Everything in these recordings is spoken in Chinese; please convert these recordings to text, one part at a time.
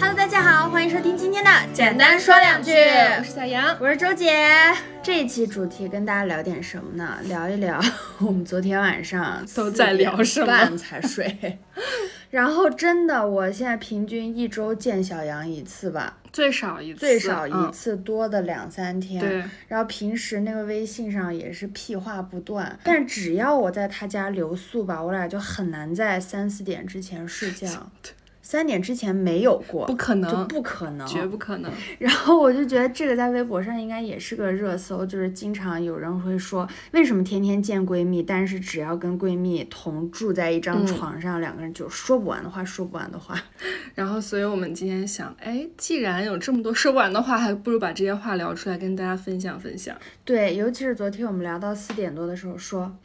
Hello，大家好，欢迎收听今天的简单说两句。我是小杨。我是周姐。这一期主题跟大家聊点什么呢？聊一聊 我们昨天晚上 都在聊什么4点半才睡。然后真的，我现在平均一周见小杨一次吧，最少一次，最少一嗯次，多的两三天。对，然后平时那个微信上也是屁话不断，但只要我在他家留宿吧，我俩就很难在三四点之前睡觉。三点之前没有过，不可能就不可能，绝不可能。然后我就觉得这个在微博上应该也是个热搜，就是经常有人会说，为什么天天见闺蜜，但是只要跟闺蜜同住在一嗯张床上，两个人就说不完的话，说不完的话。然后，所以我们今天想，哎，既然有这么多说不完的话，还不如把这些话聊出来，跟大家分享分享。对，尤其是昨天我们聊到四点多的时候说。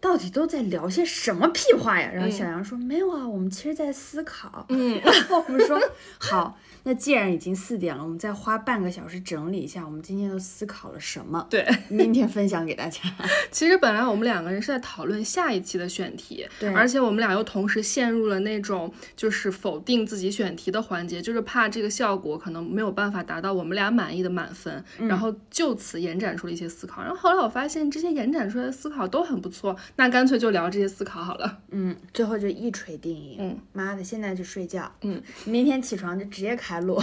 到底都在聊些什么屁话呀？然后小杨说、没有啊，我们其实在思考。嗯，然后我们说 好，那既然已经四点了，我们再花半个小时整理一下，我们今天都思考了什么？对，明天分享给大家。其实本来我们两个人是在讨论下一期的选题，对而且我们俩又同时陷入了那种就是否定自己选题的环节，就是怕这个效果可能没有办法达到我们俩满意的满分，嗯然后就此延展出了一些思考。然后后来我发现这些延展出来的思考都很不错，那干脆就聊这些思考好了。嗯，最后就一锤定音。嗯，妈的，现在就睡觉。嗯，明天起床就直接开录。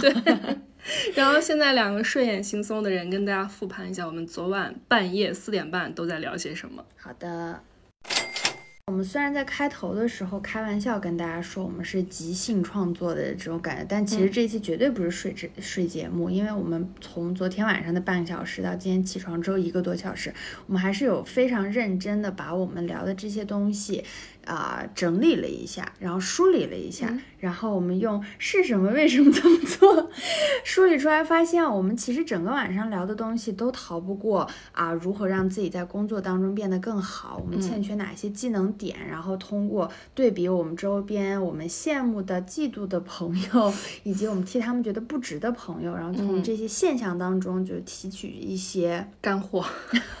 然后现在两个睡眼惺忪的人跟大家复盘一下，我们昨晚半夜四点半都在聊些什么。好的。我们虽然在开头的时候开玩笑跟大家说我们是即兴创作的这种感觉，但其实这期绝对不是睡节睡节目，因为我们从昨天晚上的半个小时到今天起床之后一个多小时，我们还是有非常认真的把我们聊的这些东西啊、整理了一下，然后梳理了一下，然后我们用是什么为什么这么做 梳理出来，发现我们其实整个晚上聊的东西都逃不过啊，如何让自己在工作当中变得更好，我们欠缺哪些技能点，然后通过对比我们周边我们羡慕的、嫉妒的朋友，以及我们替他们觉得不值的朋友，然后从这些现象当中就提取一些 干货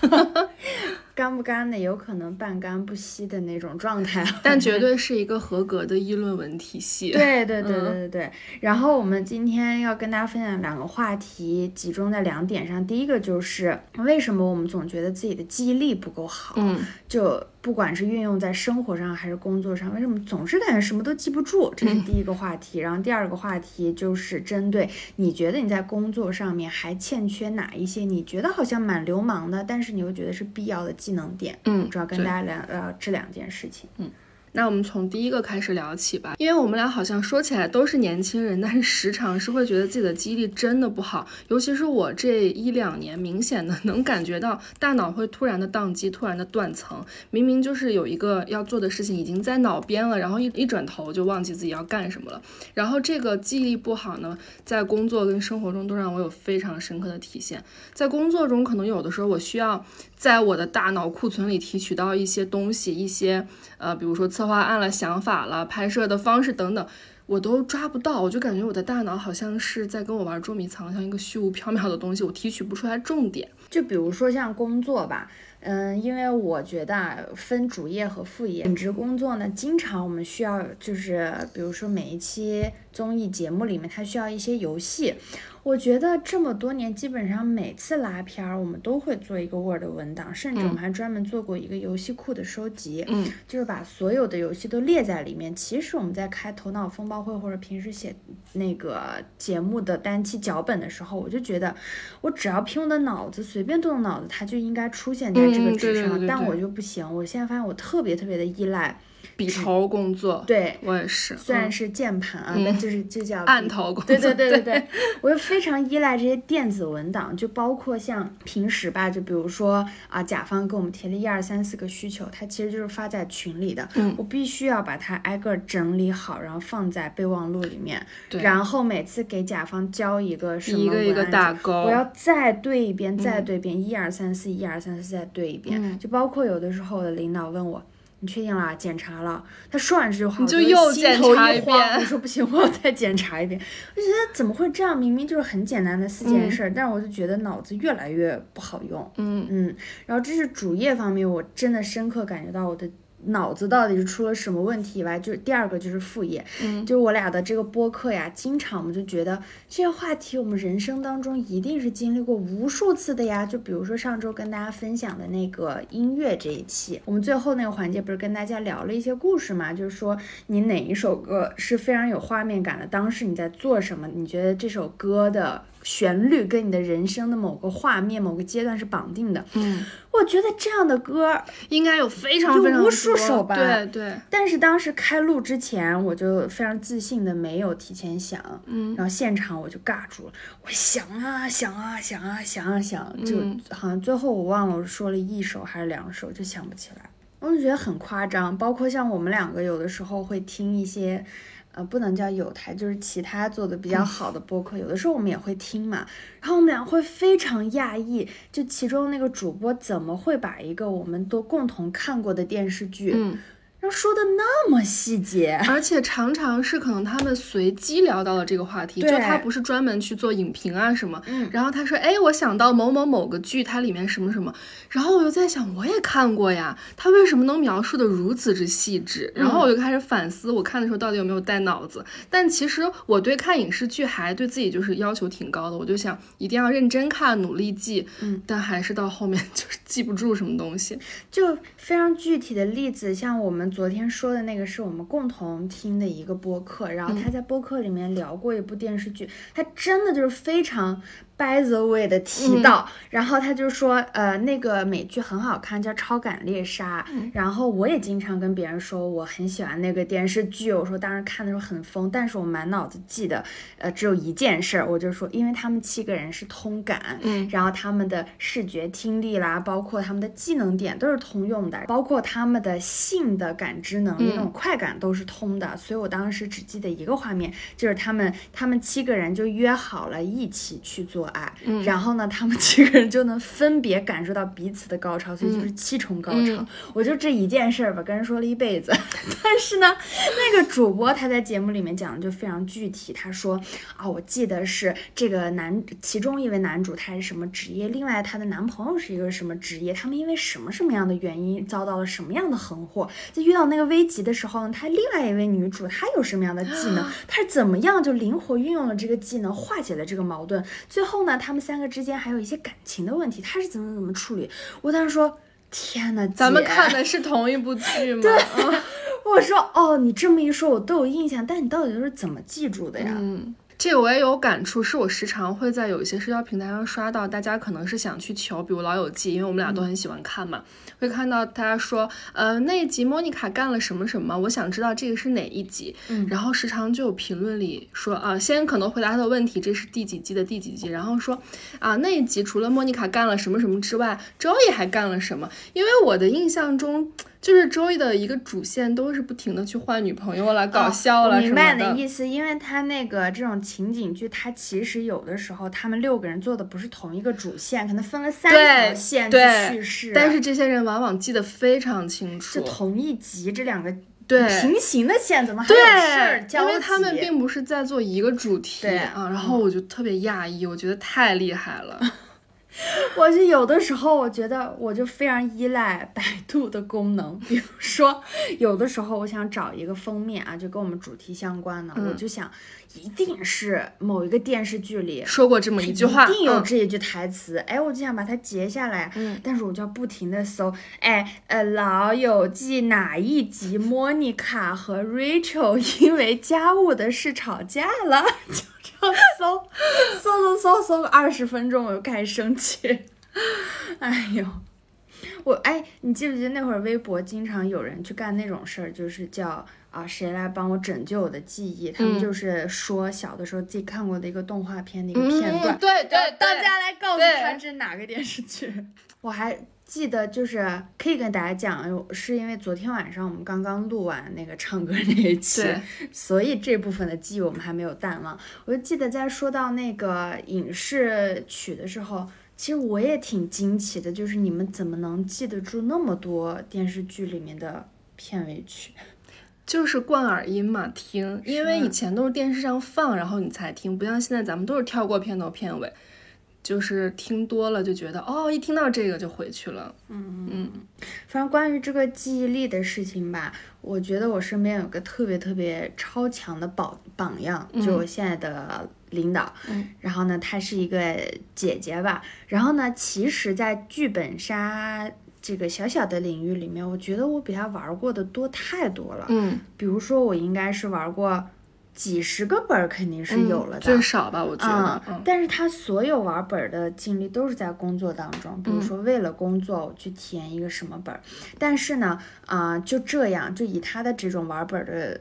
干不干的，有可能半干不稀的那种状态。但绝对是一个合格的议论文体系。对对对对对对。然后我们今天要跟大家分享两个话题，集中在两点上。第一个就是为什么我们总觉得自己的记忆力不够好，嗯，就不管是运用在生活上还是工作上，为什么总是感觉什么都记不住？这是第一个话题。然后第二个话题就是针对你觉得你在工作上面还欠缺哪一些你觉得好像蛮流氓的，但是你又觉得是必要的技能点。嗯主要跟大家聊聊这两件事情。那我们从第一个开始聊起吧，因为我们俩好像说起来都是年轻人，但是时常是会觉得自己的记忆力真的不好，尤其是我这一两年，明显的能感觉到大脑会突然的宕机，突然的断层，明明就是有一个要做的事情已经在脑边了，然后一一转头就忘记自己要干什么了，然后这个记忆力不好呢，在工作跟生活中都让我有非常深刻的体现，在工作中可能有的时候我需要在我的大脑库存里提取到一些东西，一些呃，比如说策划案了、想法了、拍摄的方式等等，我都抓不到，我就感觉我的大脑好像是在跟我玩捉迷藏，像一个虚无缥缈的东西，我提取不出来重点。就比如说像工作吧，嗯，因为我觉得分主业和副业，本职工作呢，经常我们需要就是，比如说每一期综艺节目里面，它需要一些游戏。我觉得这么多年，基本上每次拉片儿，我们都会做一个 Word 文档，甚至我们还专门做过一个游戏库的收集，嗯，就是把所有的游戏都列在里面。其实我们在开头脑风暴会或者平时写那个节目的单期脚本的时候，我就觉得我只要凭我的脑子随便动动脑子，它就应该出现在这个纸上。对对对对但我就不行，我现在发现我特别特别的依赖，笔头工作，对，我也是，嗯虽然是键盘啊，嗯但就是就叫笔按头工作，对对对对 对，我就非常依赖这些电子文档，就包括像平时吧，就比如说啊，甲方给我们提了一二三四个需求，它其实就是发在群里的，嗯我必须要把它挨个儿整理好，然后放在备忘录里面，对然后每次给甲方交一个什么一个一个文案打勾，我要再对一遍，再对一遍，一二三四，一二三四，再对一遍。嗯就包括有的时候我的领导问我，你确定了？检查了。他说完这句话，你就又检查一遍我说不行，我要再检查一遍。我就觉得怎么会这样？明明就是很简单的四件事儿，但是我就觉得脑子越来越不好用。嗯嗯，然后这是主业方面，我真的深刻感觉到我的脑子到底是出了什么问题以外，就是第二个就是副业，嗯就是我俩的这个播客呀，经常我们就觉得这些话题我们人生当中一定是经历过无数次的呀。就比如说上周跟大家分享的那个音乐这一期，我们最后那个环节不是跟大家聊了一些故事嘛？就是说你哪一首歌是非常有画面感的，当时你在做什么？你觉得这首歌的旋律跟你的人生的某个画面、某个阶段是绑定的？嗯，我觉得这样的歌应该有非常非常有无数多首吧对对，但是当时开录之前，我就非常自信的没有提前想，嗯然后现场我就尬住了，我想啊想啊想啊想啊想，就嗯好像最后我忘了我说了一首还是两首，就想不起来，我就觉得很夸张。包括像我们两个有的时候会听一些。呃，不能叫有台，就是其他做的比较好的播客，有的时候我们也会听嘛。然后我们俩会非常讶异，就其中那个主播怎么会把一个我们都共同看过的电视剧，嗯，然后说的那么细节，而且常常是可能他们随机聊到了这个话题，就他不是专门去做影评啊什么，嗯然后他说，哎，我想到某某某个剧，它里面什么什么，然后我就在想，我也看过呀，他为什么能描述的如此之细致？然后我就开始反思，我看的时候到底有没有带脑子？但其实我对看影视剧还对自己就是要求挺高的，我就想一定要认真看，努力记，嗯，但还是到后面 就是记不住什么东西，就非常具体的例子，像我们昨天说的那个，是我们共同听的一个播客，然后他在播客里面聊过一部电视剧，他真的就是非常 by the way 的提到，然后他就说，呃，那个美剧很好看，叫《超感猎杀》，然后我也经常跟别人说我很喜欢那个电视剧，我说当时看的时候很疯，但是我满脑子记得，呃，只有一件事儿，我就说，因为他们七个人是通感，嗯。然后他们的视觉、听力啦，包括他们的技能点都是通用的，包括他们的性的感知能力、嗯那种快感都是通的。所以我当时只记得一个画面，就是他们他们七个人就约好了一起去做爱，嗯然后呢，他们几个人就能分别感受到彼此的高潮，所以就是七重高潮。嗯我就这一件事儿吧，跟人说了一辈子。但是呢，那个主播他在节目里面讲的就非常具体，他说啊，我记得是这个男其中一位男主他是什么职业，另外他的男朋友是一个什么职业，他们因为什么什么样的原因遭到了什么样的横祸，在遇到那个危急的时候呢，他另外一位女主她有什么样的技能，她是怎么样就灵活运用了这个技能化解了这个矛盾，最后呢，他们三个之间还有一些感情的问题，他是怎么怎么处理？我当时说。天呐，咱们看的是同一部剧吗？对我说哦，你这么一说，我都有印象，但你到底都是怎么记住的呀？嗯，这个我也有感触，是我时常会在有一些社交平台上刷到，大家可能是想去求，比如《老友记》，因为我们俩都很喜欢看嘛，会看到大家说，呃，那一集莫妮卡干了什么什么，我想知道这个是哪一集。嗯然后时常就有评论里说，啊、先可能回答他的问题，这是第几季的第几集，然后说，啊，那一集除了莫妮卡干了什么什么之外，周易还干了什么？因为我的印象中。就是周易的一个主线都是不停的去换女朋友了、搞笑了明白你的。意思，因为他那个这种情景剧，它其实有的时候他们六个人做的不是同一个主线，可能分了三对条线去叙事，但是这些人往往记得非常清楚是。同一集这两个对平行的线，怎么还有事儿，交集？因为他们并不是在做一个主题啊，然后我就特别讶异，我觉得太厉害了。我就有的时候，我觉得我就非常依赖百度的功能，比如说，有的时候我想找一个封面啊，就跟我们主题相关的，嗯。我就想一定是某一个电视剧里说过这么一句话，一定有嗯这一句台词，哎，我就想把它截下来，嗯。但是我就要不停的搜，哎，呃，《老友记》哪一集莫妮卡和 Rachel 因为家务的事吵架了，搜，搜搜搜搜个二十分钟，我就开始生气，哎呦。我哎，你记不记得那会儿微博经常有人去干那种事儿，就是叫啊谁来帮我拯救我的记忆？他们嗯就是说小的时候自己看过的一个动画片的一个嗯片段，对对让大家来告诉对他这是哪个电视剧。我还记得，就是可以跟大家讲，是因为昨天晚上我们刚刚录完那个唱歌那一期，所以这部分的记忆我们还没有淡忘。我就记得在说到那个影视曲的时候。其实我也挺惊奇的，就是你们怎么能记得住那么多电视剧里面的片尾曲。就是灌耳音嘛，听，因为以前都是电视上放，然后你才听，不像现在咱们都是跳过片头片尾，就是听多了就觉得哦，一听到这个就回去了。嗯嗯，反正关于这个记忆力的事情吧，我觉得我身边有个特别特别超强的榜榜样，就我现在的领导。嗯，然后呢，她是一个姐姐吧，然后呢，其实，在剧本杀。这个小小的领域里面，我觉得我比她玩过的多太多了。嗯，比如说我应该是玩过几十个本儿，肯定是有了的，最少吧，我觉得。嗯，但是他所有玩本儿的经历都是在工作当中，比如说为了工作我去体验一个什么本儿。但是呢，啊，就这样，就以他的这种玩本儿的。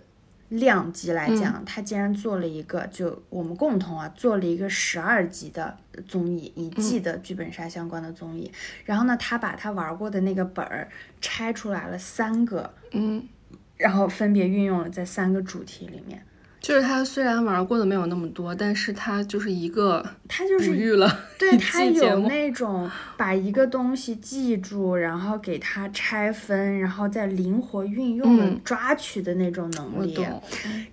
量级来讲，他竟然做了一个，就我们共同啊做了一个十二集的综艺，一季的剧本杀相关的综艺。然后呢，他把他玩过的那个本儿拆出来了三个，嗯，然后分别运用了在三个主题里面。就是他虽然玩过的没有那么多，但是他就是一个，他就是对他有那种把一个东西记住，然后给它拆分，然后再灵活运用的抓取的那种能力。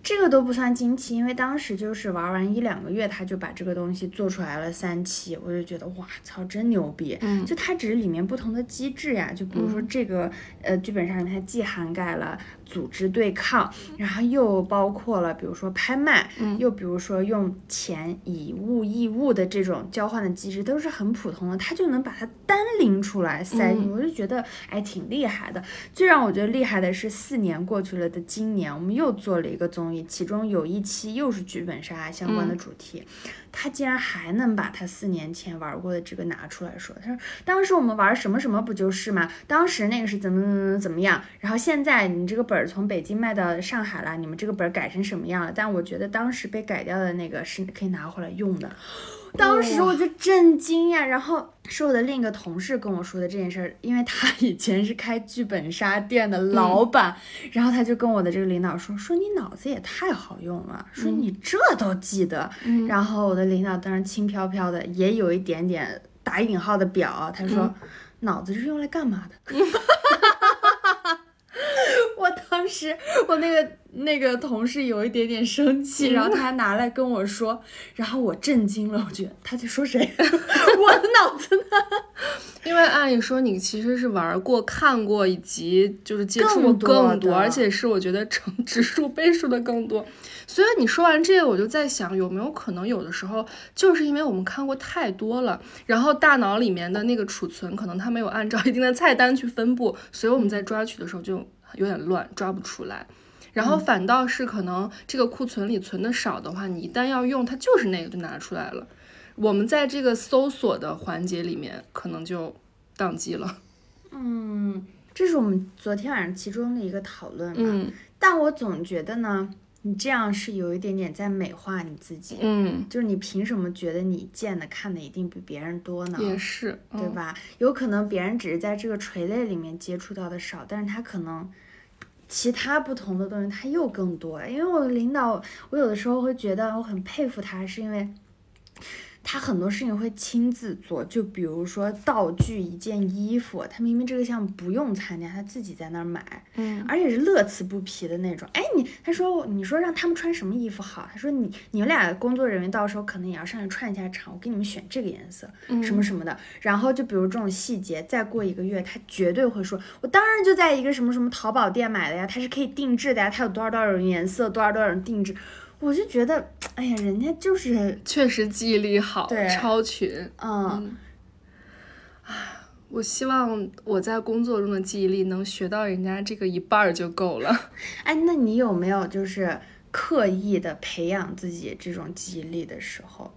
这个都不算惊奇，因为当时就是玩完一两个月，他就把这个东西做出来了三期，我就觉得哇操，真牛逼！嗯，就它只是里面不同的机制呀，就比如说这个呃剧本上面它既涵盖了。组织对抗，然后又包括了，比如说拍卖，又比如说用钱以物易物的这种交换的机制，都是很普通的，他就能把它单拎出来塞进，我就觉得哎挺厉害的。最让我觉得厉害的是，四年过去了的今年，我们又做了一个综艺，其中有一期又是剧本杀相关的主题。他竟然还能把他四年前玩过的这个拿出来说，他说当时我们玩什么什么不就是吗？当时那个是怎么怎么怎么样？然后现在你这个本儿从北京卖到上海了，你们这个本儿改成什么样了？但我觉得当时被改掉的那个是可以拿回来用的。当时我就震惊呀，然后是我的另一个同事跟我说的这件事儿，因为他 以前是开剧本杀店的老板，然后他就跟我的这个领导说，说你脑子也太好用了，说你这都记得，然后我的领导当时轻飘飘的，也有一点点打引号的表，他说，脑子是用来干嘛的？我当时，我那个那个同事有一点点生气，然后他拿来跟我说，然后我震惊了，我觉得他在说谁？我的脑子呢？因为按理说你其实是玩过、看过，以及就是接触过更多，而且是我觉得成指数倍数的更多。所以你说完这个，我就在想，有没有可能有的时候就是因为我们看过太多了，然后大脑里面的那个储存可能它没有按照一定的菜单去分布，所以我们在抓取的时候就。有点乱，抓不出来，然后反倒是可能这个库存里存的少的话，你一旦要用，它就是那个就拿出来了。我们在这个搜索的环节里面，可能就宕机了。嗯，这是我们昨天晚上其中的一个讨论。嗯，但我总觉得呢，你这样是有一点点在美化你自己。嗯，就是你凭什么觉得你见的看的一定比别人多呢？也是，对吧？有可能别人只是在这个垂类里面接触到的少，但是他可能。其他不同的东西，他又更多。因为我的领导，我有的时候会觉得我很佩服他，是因为。他很多事情会亲自做，就比如说道具一件衣服，他明明这个项目不用参加，他自己在那儿买，嗯，而且是乐此不疲的那种。哎，你他说你说让他们穿什么衣服好？他说你你们俩工作人员到时候可能也要上去串一下场，我给你们选这个颜色，什么什么的。然后就比如这种细节，再过一个月，他绝对会说，我当然就在一个什么什么淘宝店买的呀，它是可以定制的呀，它有多少多少种颜色，多少多少种定制。我就觉得，哎呀，人家就是 确实记忆力好，超群。嗯，唉，我希望我在工作中的记忆力能学到人家这个一半儿就够了。哎，那你有没有就是刻意的培养自己这种记忆力的时候？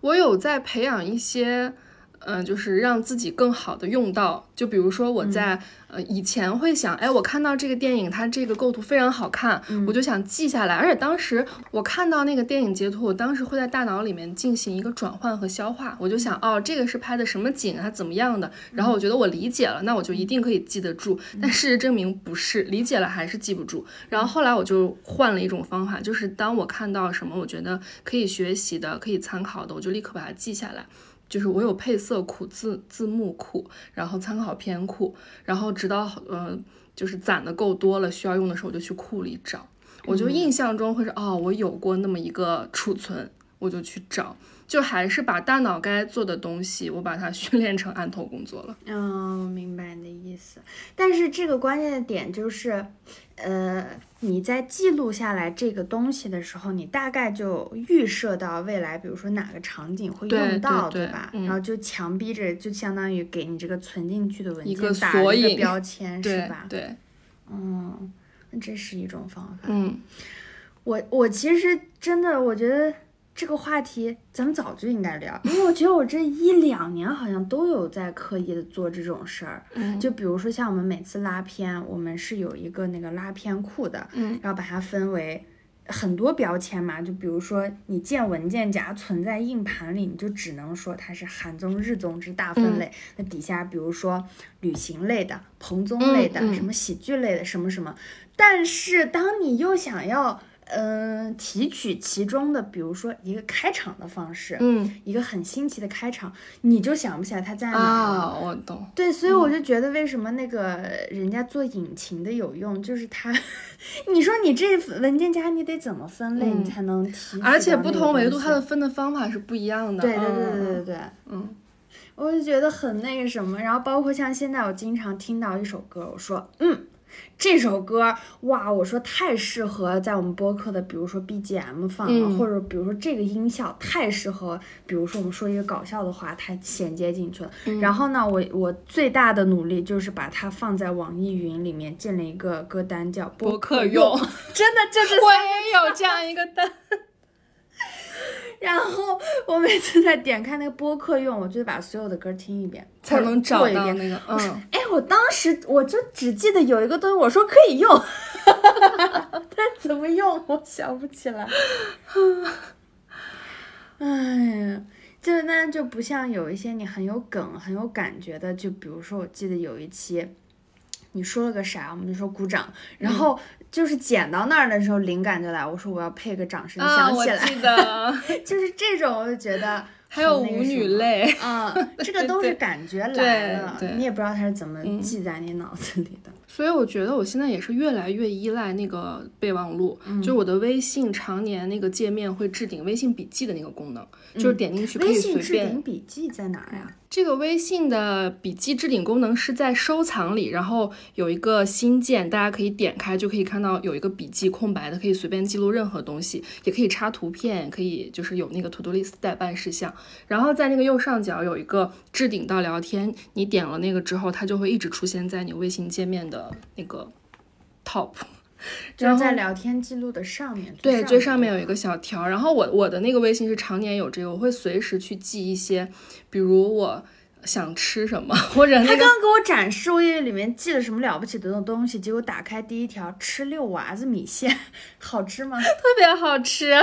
我有在培养一些。嗯，就是让自己更好的用到，就比如说我在呃以前会想，哎，我看到这个电影，它这个构图非常好看，我就想记下来。而且当时我看到那个电影截图，我当时会在大脑里面进行一个转换和消化。我就想，哦，这个是拍的什么景，它怎么样的？然后我觉得我理解了，那我就一定可以记得住。但事实证明不是，理解了还是记不住。然后后来我就换了一种方法，就是当我看到什么我觉得可以学习的、可以参考的，我就立刻把它记下来。就是我有配色库、字字幕库，然后参考片库，然后直到呃就是攒的够多了，需要用的时候我就去库里找。我就印象中会是哦，我有过那么一个储存，我就去找，就还是把大脑该做的东西，我把它 训练成案头工作了。嗯，我明白你的意思。但是这个关键的点就是，呃，你在记录下来这个东西的时候，你大概就预设到未来，比如说哪个场景会用到，对对吧？嗯然后就强逼着，就相当于给你这个存进去的文件打一个标签，是吧？对，嗯，那这是一种方法。嗯，我我其实真的，我觉得这个话题咱们早就应该聊，因为我觉得我这一两年好像都有在刻意的做这种事儿。嗯就比如说像我们每次拉片，我们是有一个那个拉片库的，嗯，然后把它分为。很多标签嘛，就比如说你建文件夹存在硬盘里，你就只能说它是韩综、日综之大分类。那底下比如说旅行类的、蓬综类的、嗯嗯什么喜剧类的、什么什么。但是当你又想要嗯、提取其中的，比如说一个开场的方式，嗯一个很新奇的开场，你就想不起来它在哪儿了。啊，我懂。对，所以我就觉得为什么那个人家做引擎的有用，就是它，你说你这文件夹你得怎么分类，你嗯才能提取而且不同维度它的分的方法是不一样的。对对对对对，嗯我就觉得很那个什么，然后包括像现在我经常听到一首歌，我说嗯。这首歌哇，我说太适合在我们播客的，比如说 BGM 放了，嗯或者比如说这个音效太适合，比如说我们说一个搞笑的话，它衔接进去了。嗯然后呢，我我最大的努力就是把它放在网易云里面建了一个歌单叫播客客用，真的就是我也有这样一个单。然后我每次在点开那个播客用，我就得把所有的歌听一遍，才能找一遍。到那个，嗯，哎，我当时我就只记得有一个东西，我说可以用，但怎么用我想不起来。哎呀，就那就不像有一些你很有梗、很有感觉的，就比如说我记得有一期。你说了个啥，我们就说鼓掌，然后就是剪到那儿的时候，灵感就来，我说我要配个掌声啊，响起来，我记得 就是这种，我就觉得 还有舞女什么类，啊，这个都是感觉来对了，对你也不知道它是怎么嗯记在你脑子里的。所以我觉得我现在也是越来越依赖那个备忘录，嗯就我的微信常年那个界面会置顶微信笔记的那个功能，就是点进去可以嗯微信置顶笔记在哪儿呀？这个微信的笔记置顶功能是在收藏里，然后有一个新建，大家可以点开就可以看到有一个笔记空白的，可以随便记录任何东西，也可以插图片，可以就是有那个 to do list 待办事项。然后在那个右上角有一个置顶到聊天，你点了那个之后，它就会一直出现在你微信界面的那个 top。就是在聊天记录的上面。对，最上面有有一个小条，然后我我的那个微信是常年有这个，我会随时去记一些，比如我想吃什么，或者那个他刚刚给我展示，我以为里面记了什么了不起的东西，结果打开第一条，吃六娃子米线，好吃吗？特别好吃，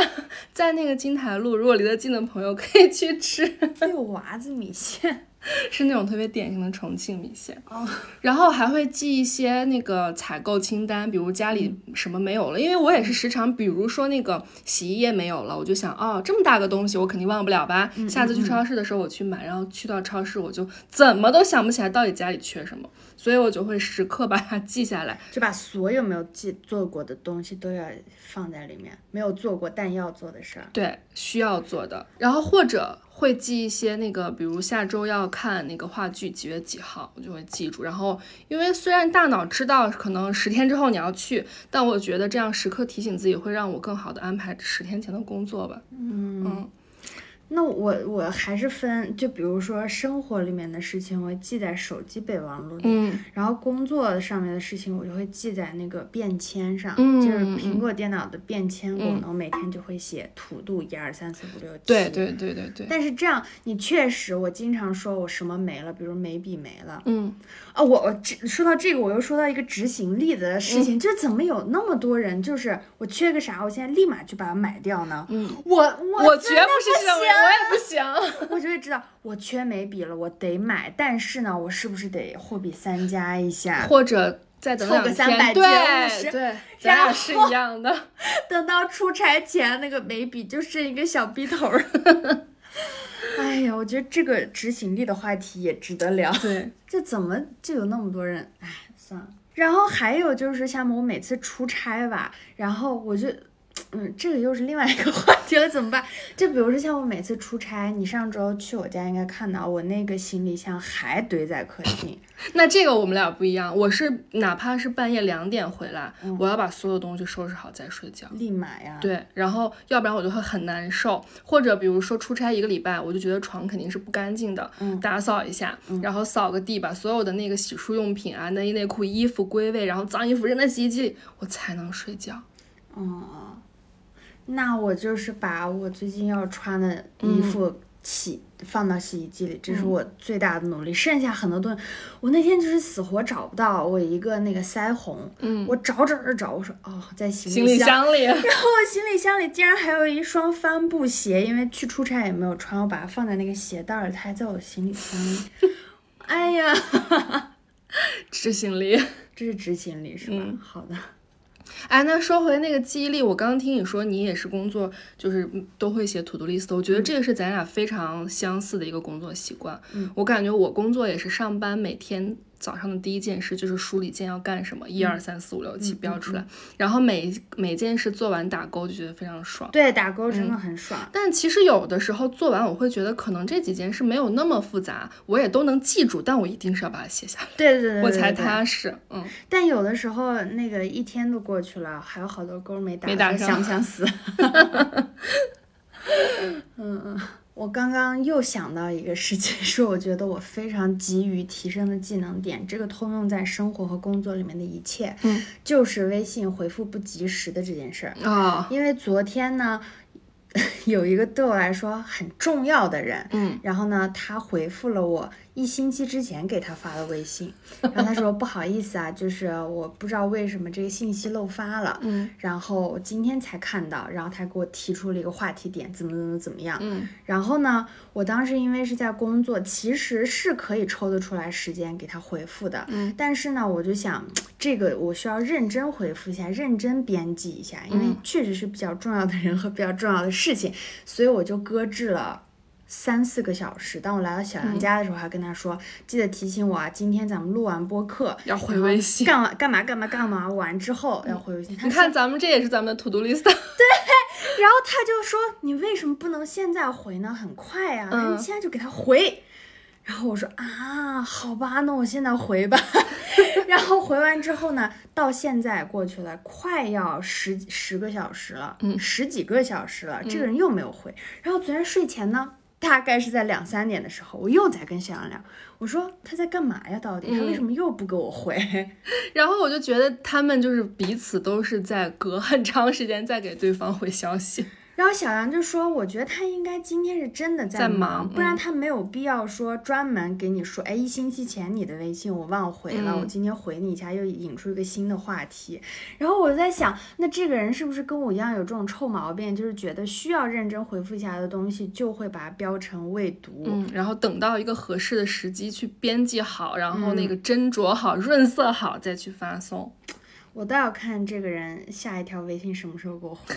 在那个金台路，如果离得近的朋友可以去吃，六娃子米线。是那种特别典型的重庆米线。哦，然后还会记一些那个采购清单，比如家里什么没有了，因为我也是时常，比如说那个洗衣液没有了，我就想，哦，这么大个东西我肯定忘不了吧，下次去超市的时候我去买，然后去到超市我就怎么都想不起来到底家里缺什么，所以我就会时刻把它记下来。就把所有没有记做过的东西都要放在里面，没有做过但要做的事儿。对，需要做的，然后或者会记一些那个，比如下周要看那个话剧几月几号，我就会记住。然后，因为虽然大脑知道可能十天之后你要去，但我觉得这样时刻提醒自己，会让我更好的安排十天前的工作吧。嗯那我我还是分，就比如说生活里面的事情，我会记在手机备忘录里，嗯然后工作上面的事情，我就会记在那个便签上，嗯就是嗯苹果电脑的便签功能，每天就会写 to do 一二三四五六七。对对对对对，但是这样，你确实，我经常说我什么没了，比如眉笔没了，嗯啊，我我这说到这个，我又说到一个执行力的事情，就是怎么有那么多人，就是我缺个啥，我现在立马就把它买掉呢？嗯，我我我绝不是这种人，我也不行。我就会知道我缺眉笔了，我得买，但是呢，我是不是得货比三家一下？或者再等凑个两天，300对减50对，咱俩是一样的。等到出差前，那个眉笔就剩一个小笔头儿。哎呀，我觉得这个执行力的话题也值得聊。对，这怎么就有那么多人？哎，算了。然后还有就是像我每次出差吧，然后我就。嗯，这个又是另外一个 话题了，怎么办？就比如说像我每次出差，你上周去我家应该看到我那个行李箱还堆在客厅。那这个我们俩不一样，我是哪怕是半夜两点回来，我要把所有东西收拾好再睡觉，立马呀。对，然后要不然我就会很难受，或者比如说出差一个礼拜，我就觉得床肯定是不干净的，嗯打扫一下，然后扫个地，把所有的那个洗漱用品啊、内衣内裤、衣服归位，然后脏衣服扔在洗衣机里，我才能睡觉。哦。那我就是把我最近要穿的衣服洗放到洗衣机里，这是我最大的努力。剩下很多东西，我那天就是死活找不到我一个那个腮红，嗯，我找找找找，我说哦，在行李箱里。然后我行李箱里竟然还有一双帆布鞋，因为去出差也没有穿，我把它放在那个鞋袋里，它还在我行李箱里。哎呀，执行力，这是执行力是吧？好的。哎，那说回那个记忆力，我刚刚听你说你也是工作，就是都会写 to do list，我觉得这个是咱俩非常相似的一个工作习惯。嗯，我感觉我工作也是上班每天。早上的第一件事就是梳理今天要干什么，一二三四五六七标出来，然后每每件事做完打勾就觉得非常爽。对，打勾真的很爽。但其实有的时候做完我会觉得可能这几件事没有那么复杂，我也都能记住，但我一定是要把它写下来。对对对，我才踏实。嗯。但有的时候那个一天都过去了，还有好多勾没打，没打上，想不想死？嗯 嗯。我刚刚又想到一个事情，是我觉得我非常急于提升的技能点，这个通用在生活和工作里面的一切，嗯，就是微信回复不及时的这件事儿啊。因为昨天呢，有一个对我来说很重要的人，嗯，然后呢，他回复了我。一星期之前给他发的微信，然后他说不好意思啊，就是我不知道为什么这个信息漏发了，嗯，然后今天才看到，然后他给我提出了一个话题点，怎么怎么怎么样，嗯，然后呢，我当时因为是在工作，其实是可以抽得出来时间给他回复的，嗯，但是呢，我就想这个我需要认真回复一下，认真编辑一下，因为确实是比较重要的人和比较重要的事情，所以我就搁置了。三四个小时，当我来到小杨家的时候，还跟他说，记得提醒我啊，今天咱们录完播客要回微信，干完干嘛干嘛干嘛完之后要回微信。你看咱们这也是咱们的 to do list。对，然后他就说，你为什么不能现在回呢？很快呀，那你现在就给他回。然后我说啊，好吧，那我现在回吧。然后回完之后呢，到现在过去了，快要十十个小时了，嗯，十几个小时了，这个人又没有回。然后昨天睡前呢？大概是在两三点的时候，我又在跟小杨聊，我说他在干嘛呀？到底他为什么又不给我回？然后我就觉得他们就是彼此都是在隔很长时间在给对方回消息。然后小杨就说：“我觉得他应该今天是真的在忙，不然他没有必要说专门给你说，哎，一星期前你的微信我忘回了，我今天回你一下，又引出一个新的话题。然后我在想，那这个人是不是跟我一样有这种臭毛病，就是觉得需要认真回复一下的东西，就会把它标成未读，嗯，然后等到一个合适的时机去编辑好，然后那个斟酌好、润色好再去发送。我倒要看这个人下一条微信什么时候给我回。”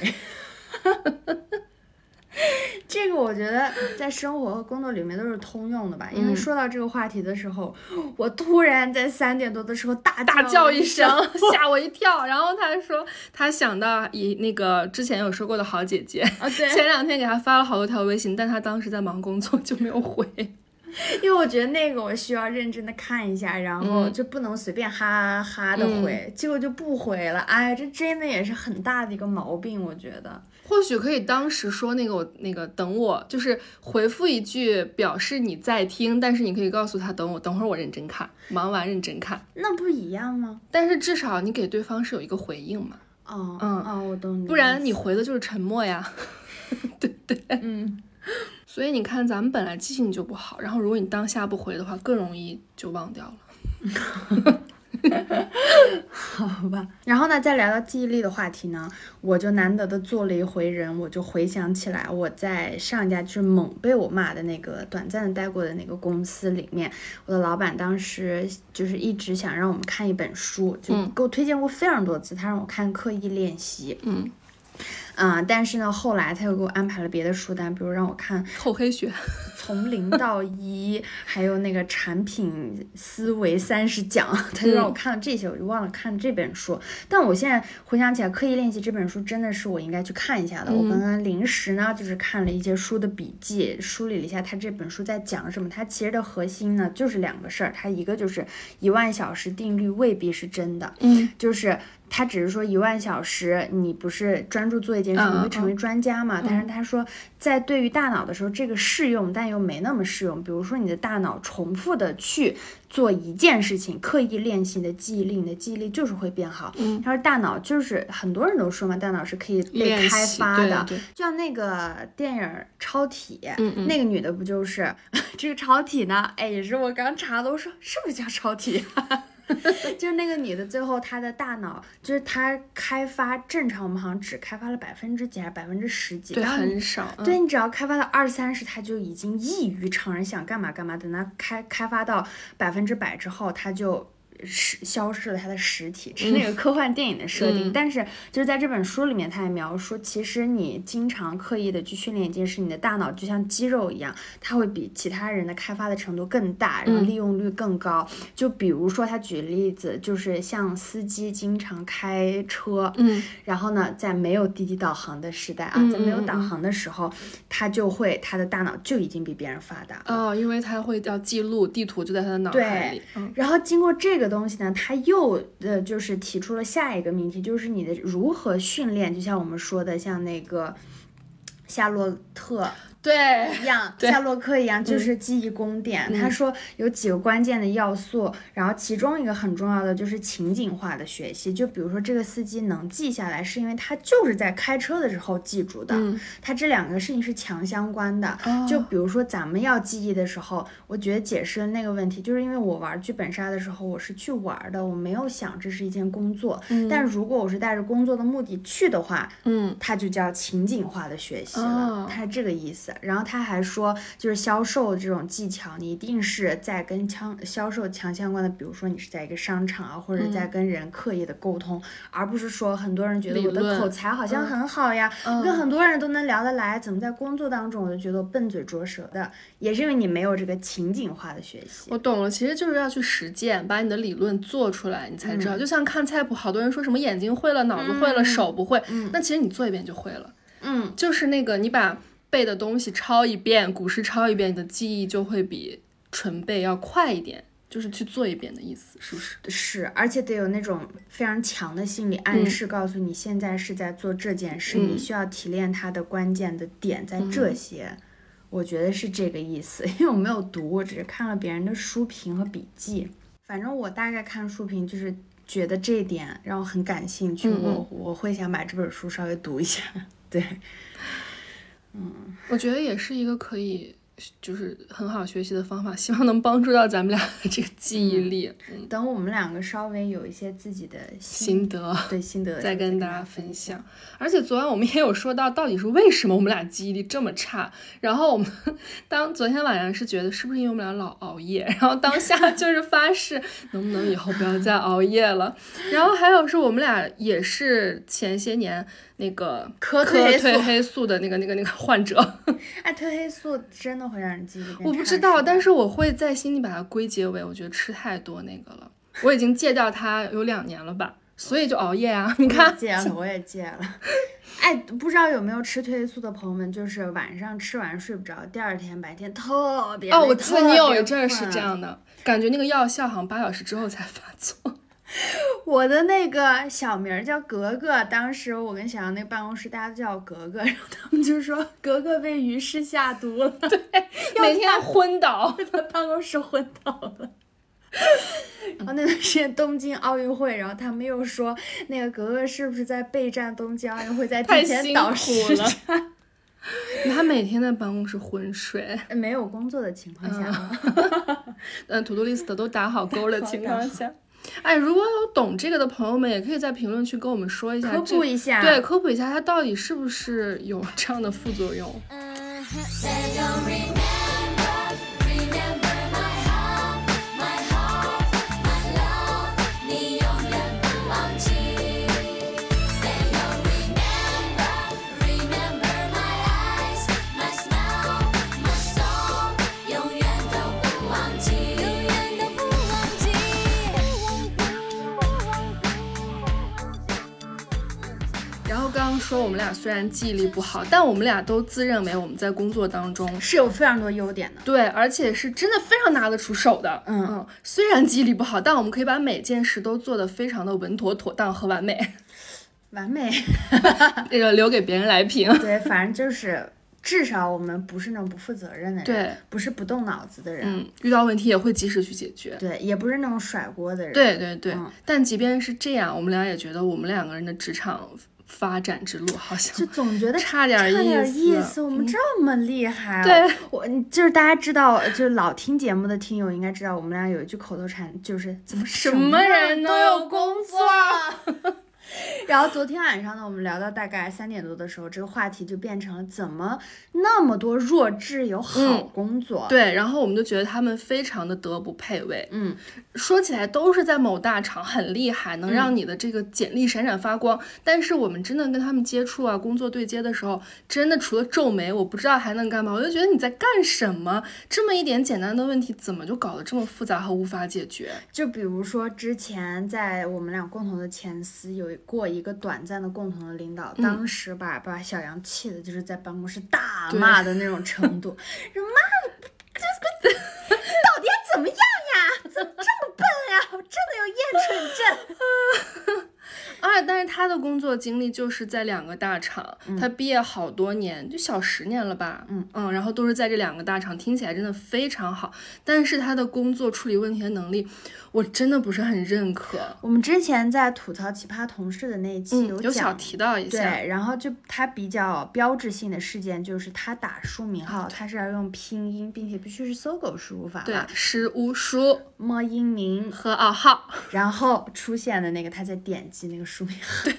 这个我觉得在生活和工作里面都是通用的吧，因为说到这个话题的时候，我突然在三点多的时候大大叫一声，吓我一跳。然后他说他想到以那个之前有说过的好姐姐，啊对，前两天给他发了好多条微信，但他当时在忙工作就没有回。因为我觉得那个我需要认真的看一下，然后就不能随便哈哈的回，结果就不回了。哎，这真的也是很大的一个毛病，我觉得。或许可以当时说那个我那个等我，就是回复一句表示你在听，但是你可以告诉他等我，等会儿我认真看，忙完认真看，那不是一样吗？但是至少你给对方是有一个回应嘛。哦，嗯，哦，我懂你。不然你回的就是沉默呀。对对，嗯。所以你看，咱们本来记性就不好，然后如果你当下不回的话，更容易就忘掉了。好吧。然后呢，再聊到记忆力的话题呢，我就难得的做了一回人，我就回想起来，我在上一家就是猛被我骂的那个短暂的待过的那个公司里面，我的老板当时就是一直想让我们看一本书，就给我推荐过非常多次，他让我看《刻意练习》。嗯。嗯，但是呢，后来他又给我安排了别的书单，比如让我看厚黑学，从零到一，还有那个产品思维三十讲，他就让我看了这些，我就忘了看这本书。但我现在回想起来，《刻意练习》这本书真的是我应该去看一下的。我刚刚临时呢，就是看了一些书的笔记，梳理了一下他这本书在讲什么。它其实的核心呢，就是两个事儿，它一个就是一万小时定律未必是真的，嗯，就是。他只是说一万小时，你不是专注做一件事，你会成为专家嘛？但是他说，在对于大脑的时候，这个适用，但又没那么适用。比如说，你的大脑重复的去做一件事情，刻意练习你的记忆力，你的记忆力就是会变好。嗯，他说大脑就是很多人都说嘛，大脑是可以被开发的。就像那个电影《超体》，那个女的不就是 这个超体呢？哎，也是我刚查的，我说是不是叫超体？就是那个女的，最后她的大脑就是她开发正常，我们好像只开发了百分之几还是百分之十几，对，很少。嗯对你只要开发到二三十，她就已经异于常人，想干嘛干嘛。等她开开发到百分之百之后，她就。是消失了它的实体，是那个科幻电影的设定。嗯但是就是在这本书里面，他也描述，其实你经常刻意的去训练一件事，你的大脑就像肌肉一样，它会比其他人的开发的程度更大，然后嗯利用率更高。就比如说他举例子，就是像司机经常开车，嗯然后呢，在没有滴滴导航的时代啊，嗯在没有导航的时候，他就会他的大脑就已经比别人发达了。哦，因为他会要记录，地图就在他的脑海里。嗯然后经过这个东西呢，他又呃就是提出了下一个命题，就是你的如何训练，就像我们说的，像那个夏洛特。对，一样，对夏洛克一样，就是记忆宫殿。他说有几个关键的要素，然后其中一个很重要的就是情景化的学习。就比如说这个司机能记下来，是因为他就是在开车的时候记住的。嗯他这两个事情是强相关的。哦就比如说咱们要记忆的时候，我觉得解释的那个问题，就是因为我玩剧本杀的时候，我是去玩的，我没有想这是一件工作。但如果我是带着工作的目的去的话，嗯它就叫情景化的学习了，哦它是这个意思。然后他还说，就是销售这种技巧，你一定是在跟强销售强相关的，比如说你是在一个商场啊，或者在跟人刻意的沟通，而不是说很多人觉得我的口才好像很好呀，嗯跟很多人都能聊得来，怎么在工作当中我就觉得我笨嘴拙舌的，也是因为你没有这个情景化的学习。我懂了，其实就是要去实践，把你的理论做出来，你才知道。就像看菜谱，好多人说什么眼睛会了，脑子会了，手不会，那其实你做一遍就会了。嗯，就是那个你把背的东西抄一遍，古诗抄一遍，你的记忆就会比纯背要快一点。就是去做一遍的意思，是不是？是，而且得有那种非常强的心理暗示，告诉你现在是在做这件事，你嗯需要提炼它的关键的点在这些。我觉得是这个意思，因为我没有读，我只是看了别人的书评和笔记。反正我大概看书评就是觉得这一点让我很感兴趣，我我会想把这本书稍微读一下。对，我觉得也是一个可以，就是很好学习的方法，希望能帮助到咱们俩的这个记忆力、嗯、等我们两个稍微有一些自己的心得。对心得再跟大大家分享。而且昨晚我们也有说到，到底是为什么我们俩记忆力这么差。然后我们当昨天晚上是觉得是不是因为我们俩老熬夜，然后当下 就是发誓能不能以后不要再熬夜了。然后还有是我们俩也是前些年那个磕磕褪黑素的那个那个那个患者。哎，褪黑素真的会让人记忆力我不知道，但是我会在心里把它归结为，我觉得吃太多那个了。我已经戒掉它有两年了吧，所以就熬夜啊。你看，戒了，我也戒了。哎，不知道有没有吃褪黑素的朋友们，就是晚上吃完睡不着，第二天白天特别哦，我记得你有一阵是这样的，感觉那个药效好像八小时之后才发作。我的那个小名儿叫格格，当时我跟小杨那办公室大家都叫我格格，然后他们就说格格被于氏下毒了，对，每天昏倒。在办公室昏倒了。然后那段时间东京奥运会，然后他们又说那个格格是不是在备战东京奥运会，在提前倒时了差，他每天在办公室昏睡，没有工作的情况下吗？嗯，to do list 都打好勾的情况下。哎，如果有懂这个的朋友们，也可以在评论区跟我们说一下，科这普一下，对，科普一下它到底是不是有这样的副作用。说我们俩虽然记忆力不好，但我们俩都自认为我们在工作当中是有非常多优点的。对，而且是真的非常拿得出手的。嗯嗯虽然记忆力不好，但我们可以把每件事都做得非常的稳妥、妥当和完美。完美，那个留给别人来评。对，反正就是至少我们不是那种不负责任的人，对，不是不动脑子的人，嗯，遇到问题也会及时去解决。对，也不是那种甩锅的人，对对对，嗯但即便是这样，我们俩也觉得我们两个人的职场发展之路好像就总觉得差点差点意意思，我们这么厉害、啊，对，我就是大家知道，就是老听节目的听友应该知道，我们俩有一句口头禅，就是怎么什么人都有有工作。然后昨天晚上呢，我们聊到大概三点多的时候，这个话题就变成了怎么那么多弱智有好嗯工作？，对，然后我们就觉得他们非常的德不配位。嗯，说起来都是在某大厂很厉害，能让你的这个简历闪闪发光。但是我们真的跟他们接触啊，工作对接的时候，真的除了皱眉，我不知道还能干嘛。我就觉得你在干什么？这么一点简单的问题，怎么就搞得这么复杂和无法解决？就比如说之前在我们俩共同的前司有过一个短暂的共同的领导，当时把把小杨气的就是在办公室大骂的那种程度，说妈，这个 到底怎么样呀？怎么这么笨呀？我真的有厌蠢症。啊，但是他的工作经历就是在两个大厂，他毕业好多年，就小十年了吧，嗯嗯，然后都是在这两个大厂，听起来真的非常好。但是他的工作处理问题的能力，我真的不是很认可。我们之前在吐槽奇葩同事的那一期嗯，有小。提到一下，对，然后就他比较标志性的事件就是他打书名号，他是要用拼音，并且必须是搜狗输入法对嘛，，诗无书摸音名，和အော号，然后出现的那个他在点击那个书 名号，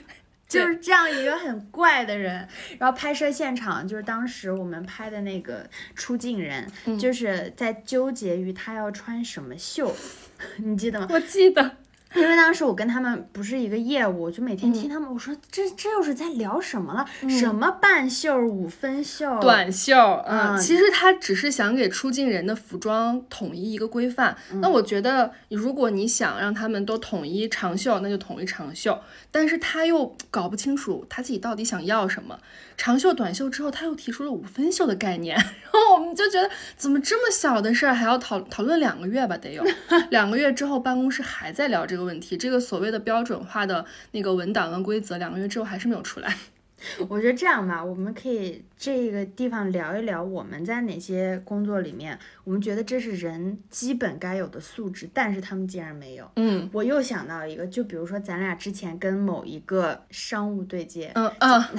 就是这样一个很怪的人。然后拍摄现场就是当时我们拍的那个出镜人，嗯就是在纠结于他要穿什么秀，你记得吗？我记得，因为当时我跟他们不是一个业务，我就每天嗯听他们，我说这这又是在聊什么了？什么半袖、五分袖、短袖，嗯，嗯其实他只是想给出镜人的服装统一一个规范。嗯那我觉得，如果你想让他们都统一长袖，那就统一长袖。但是他又搞不清楚他自己到底想要什么，长袖、短袖之后，他又提出了五分袖的概念，然后我们就觉得，怎么这么小的事儿还要讨讨论两个月吧？得有 两个月之后，办公室还在聊这个问题，这个所谓的标准化的那个文档跟规则，两个月之后还是没有出来。我觉得这样吧，我们可以这个地方聊一聊我们在哪些工作里面，我们觉得这是人基本该有的素质，但是他们竟然没有。嗯我又想到一个，就比如说咱俩之前跟某一个商务对接，嗯啊，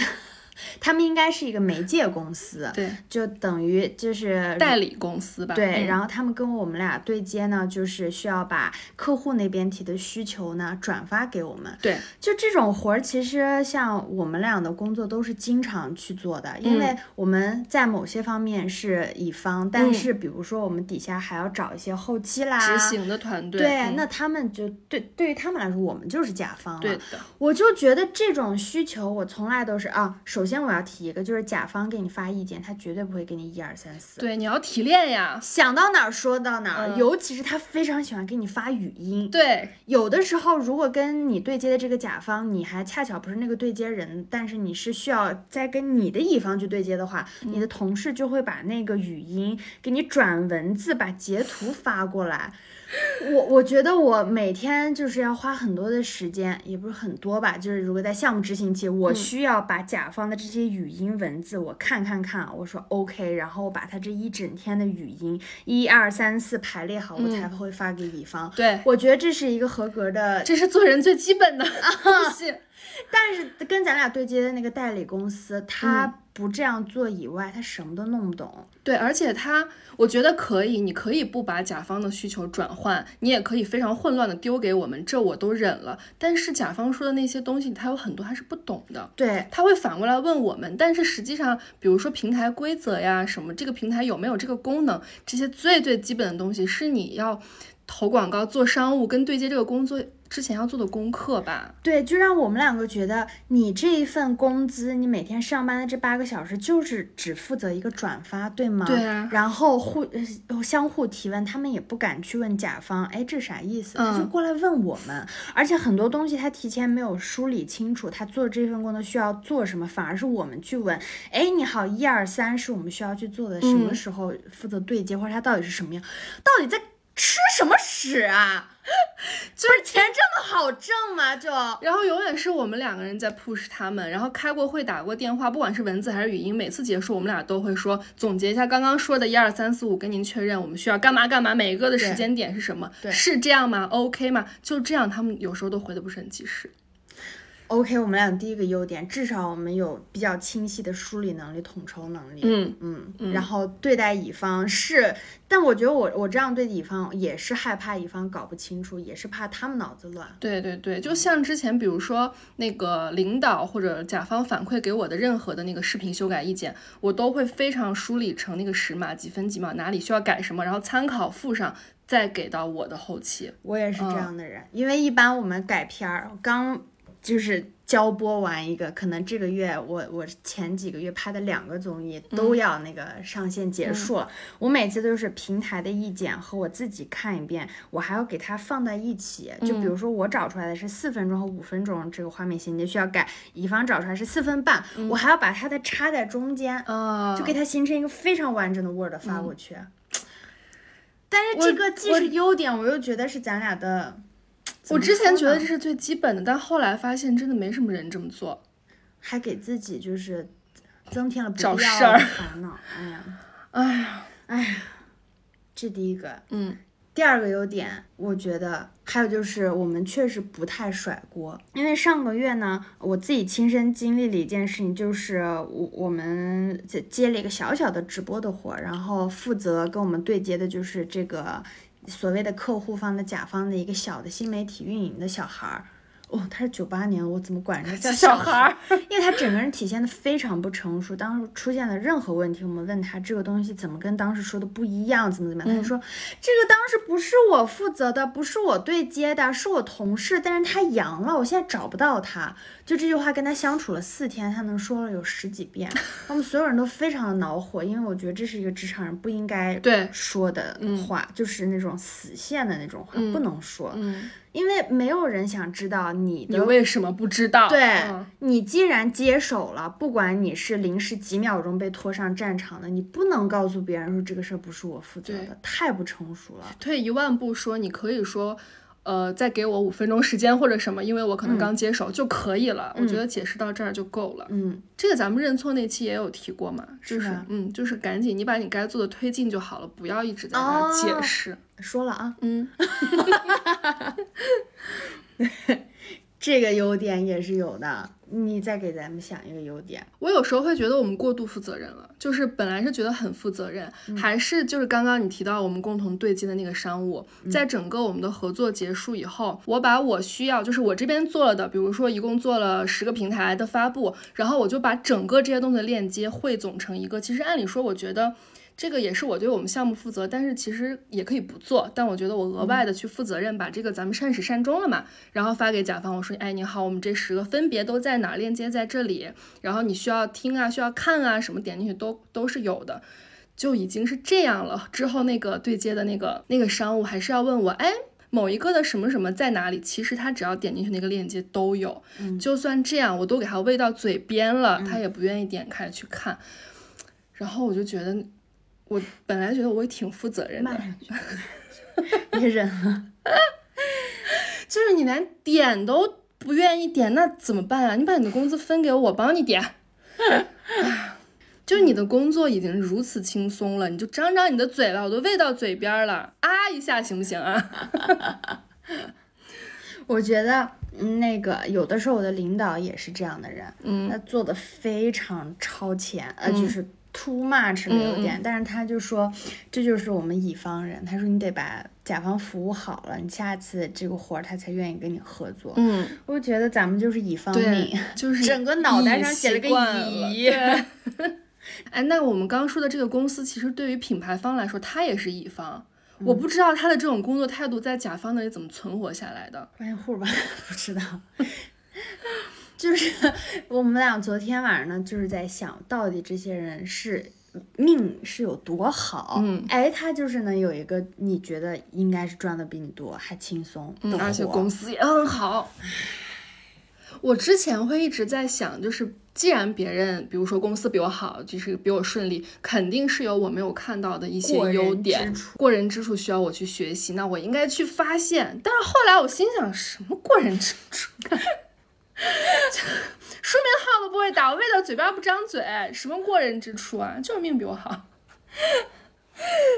他们应该是一个媒介公司，对，就等于就是代理公司吧。对，嗯然后他们跟我们俩对接呢，就是需要把客户那边提的需求呢转发给我们。对，就这种活儿，其实像我们俩的工作都是经常去做的，因为嗯我们在某些方面是乙方，但是比如说我们底下还要找一些后期啦、执行的团队。对，嗯那他们就对对于他们来说，我们就是甲方了。对的，我就觉得这种需求，我从来都是啊。首先我要提一个，就是甲方给你发意见，他绝对不会给你一二三四。对，你要提炼呀。想到哪儿说到哪儿，嗯尤其是他非常喜欢给你发语音。对，有的时候，如果跟你对接的这个甲方，你还恰巧不是那个对接人，但是你是需要再跟你的乙方去对接的话，你的同事就会把那个语音给你转文字，把截图发过来。我我觉得我每天就是要花很多的时间，也不是很多吧，就是如果在项目执行期，我需要把甲方的这些语音文字我看看看，我说 OK，然后我把他这一整天的语音一二三四排列好，我才会发给乙方。对，我觉得这是一个合格的，这是做人最基本的 东西。但是跟咱俩对接的那个代理公司，嗯他不这样做以外，他什么都弄不懂。对，而且他，我觉得可以，你可以不把甲方的需求转换，你也可以非常混乱的丢给我们，这我都忍了。但是甲方说的那些东西，他有很多他是不懂的。对，他会反过来问我们，但是实际上，比如说平台规则呀，什么这个平台有没有这个功能，这些最最基本的东西是你要投广告、做商务跟对接这个工作之前要做的功课吧。对，就让我们两个觉得，你这一份工资，你每天上班的这八个小时，就是只负责一个转发，对吗？对啊然后互呃相互提问，他们也不敢去问甲方，哎，这啥意思？他就嗯过来问我们，而且很多东西他提前没有梳理清楚，他做这份工作需要做什么，反而是我们去问，哎，你好，一二三是我们需要去做的，什么嗯时候负责对接，或者他到底是什么样，到底在吃什么屎啊？就是钱这么好挣吗？就。然后永远是我们两个人在 push 他们，然后开过会、打过电话，不管是文字还是语音，每次结束我们俩都会说总结一下刚刚说的一二三四五，跟您确认我们需要干嘛干嘛，每一个的时间点是什么，对是这样吗？OK 吗？就这样，他们有时候都回的不是很及时。OK，我们俩第一个优点，至少我们有比较清晰的梳理能力、统筹能力。嗯嗯然后对待乙方是，但我觉得我我这样对乙方也是害怕乙方搞不清楚，也是怕他们脑子乱。对对对，就像之前比如说那个领导或者甲方反馈给我的任何的那个视频修改意见，我都会非常梳理成那个时码几分几秒，哪里需要改什么，然后参考附上，再给到我的后期。我也是这嗯样的人，因为一般我们改片儿，刚就是交播完一个，可能这个月我我前几个月拍的两个综艺都要那个上线结束了，我每次都是平台的意见和我自己看一遍，我还要给它放在一起。就比如说我找出来的是四分钟和五分钟这个画面衔接需要改，乙方找出来是四分半，我还要把它的插在中间，啊就给它形成一个非常完整的 Word 发过去。但是这个既是优点，我又觉得是咱俩的。我之前觉得这是最基本的，但后来发现真的没什么人这么做。还给自己就是增添了不找事儿的烦恼。哎呀，哎呀，哎呀，这第一个。嗯第二个优点，我觉得还有就是我们确实不太甩锅，因为上个月呢，我自己亲身经历了一件事情，就是我我们接接了一个小小的直播的活儿，然后负责跟我们对接的就是这个所谓的客户方的甲方的一个小的新媒体运营的小孩儿。哦，他是九八年，我怎么管人家叫小孩孩儿？因为他整个人体现的非常不成熟。当时出现了任何问题，我们问他这个东西怎么跟当时说的不一样，怎么怎么样，他就说这个当时不是我负责的，不是我对接的，是我同事，但是他阳了，我现在找不到他。就这句话跟他相处了四天，他能说了有十几遍，我们所有人都非常的恼火，因为我觉得这是一个职场人不应该对说的话，就是那种死线的那种话，不能说，嗯，因为没有人想知道你的你为什么不知道？对、嗯你既然接手了，不管你是临时几秒钟被拖上战场的，你不能告诉别人说这个事儿不是我负责的，太不成熟了。退一万步说，你可以说，呃，再给我五分钟时间或者什么，因为我可能刚接手、就可以了。我觉得解释到这儿就够了。嗯，这个咱们认错那期也有提过嘛，就是嗯，就是赶紧你把你该做的推进就好了，不要一直在那儿解哦释。说了啊，嗯，这个优点也是有的。你再给咱们想一个优点，我有时候会觉得我们过度负责任了，就是本来是觉得很负责任，还是就是刚刚你提到我们共同对接的那个商务，在整个我们的合作结束以后，我把我需要就是我这边做了的，比如说一共做了十个平台的发布，然后我就把整个这些东西的链接汇总成一个，其实按理说我觉得。这个也是我对我们项目负责，但是其实也可以不做。但我觉得我额外的去负责任，把这个咱们善始善终了嘛，然后发给甲方，我说，哎，你好，我们这十个分别都在哪儿，链接在这里，然后你需要听啊，需要看啊，什么点进去都都是有的，就已经是这样了。之后那个对接的那个那个商务还是要问我，哎。某一个的什么什么在哪里？其实他只要点进去那个链接都有，就算这样，我都给他喂到嘴边了，他也不愿意点开去看。然后我就觉得，我本来觉得我也挺负责任的慢，两句，别忍了。就是你连点都不愿意点，那怎么办啊？你把你的工资分给我，我帮你点。就是你的工作已经如此轻松了，你就张张你的嘴吧，我都喂到嘴边了，啊一下行不行啊？我觉得，嗯，那个有的时候我的领导也是这样的人，嗯他做的非常超前，呃，就是 too much 了有嗯点，但是他就说这就是我们乙方人，他说你得把甲方服务好了，你下次这个活儿他才愿意跟你合作。嗯，我觉得咱们就是乙方对命，，就 是整个脑袋上写了个乙 哎，那我们刚刚说的这个公司，其实对于品牌方来说，他也是乙方。我不知道他的这种工作态度在甲方那里怎么存活下来的。关系户吧，不知道。就是 我们俩昨天晚上呢，就是在想到底这些人是命是有多好。嗯哎，他就是能有一个你觉得应该是赚的比你多还轻松嗯，而且公司也很好。我之前会一直在想，就是既然别人比如说公司比我好，就是比我顺利，肯定是有我没有看到的一些优点过人之处需要我去学习，那我应该去发现。但是后来我心想，什么过人之处？书名号都不会打，我为了嘴巴不张嘴，什么过人之处啊？就是命比我好。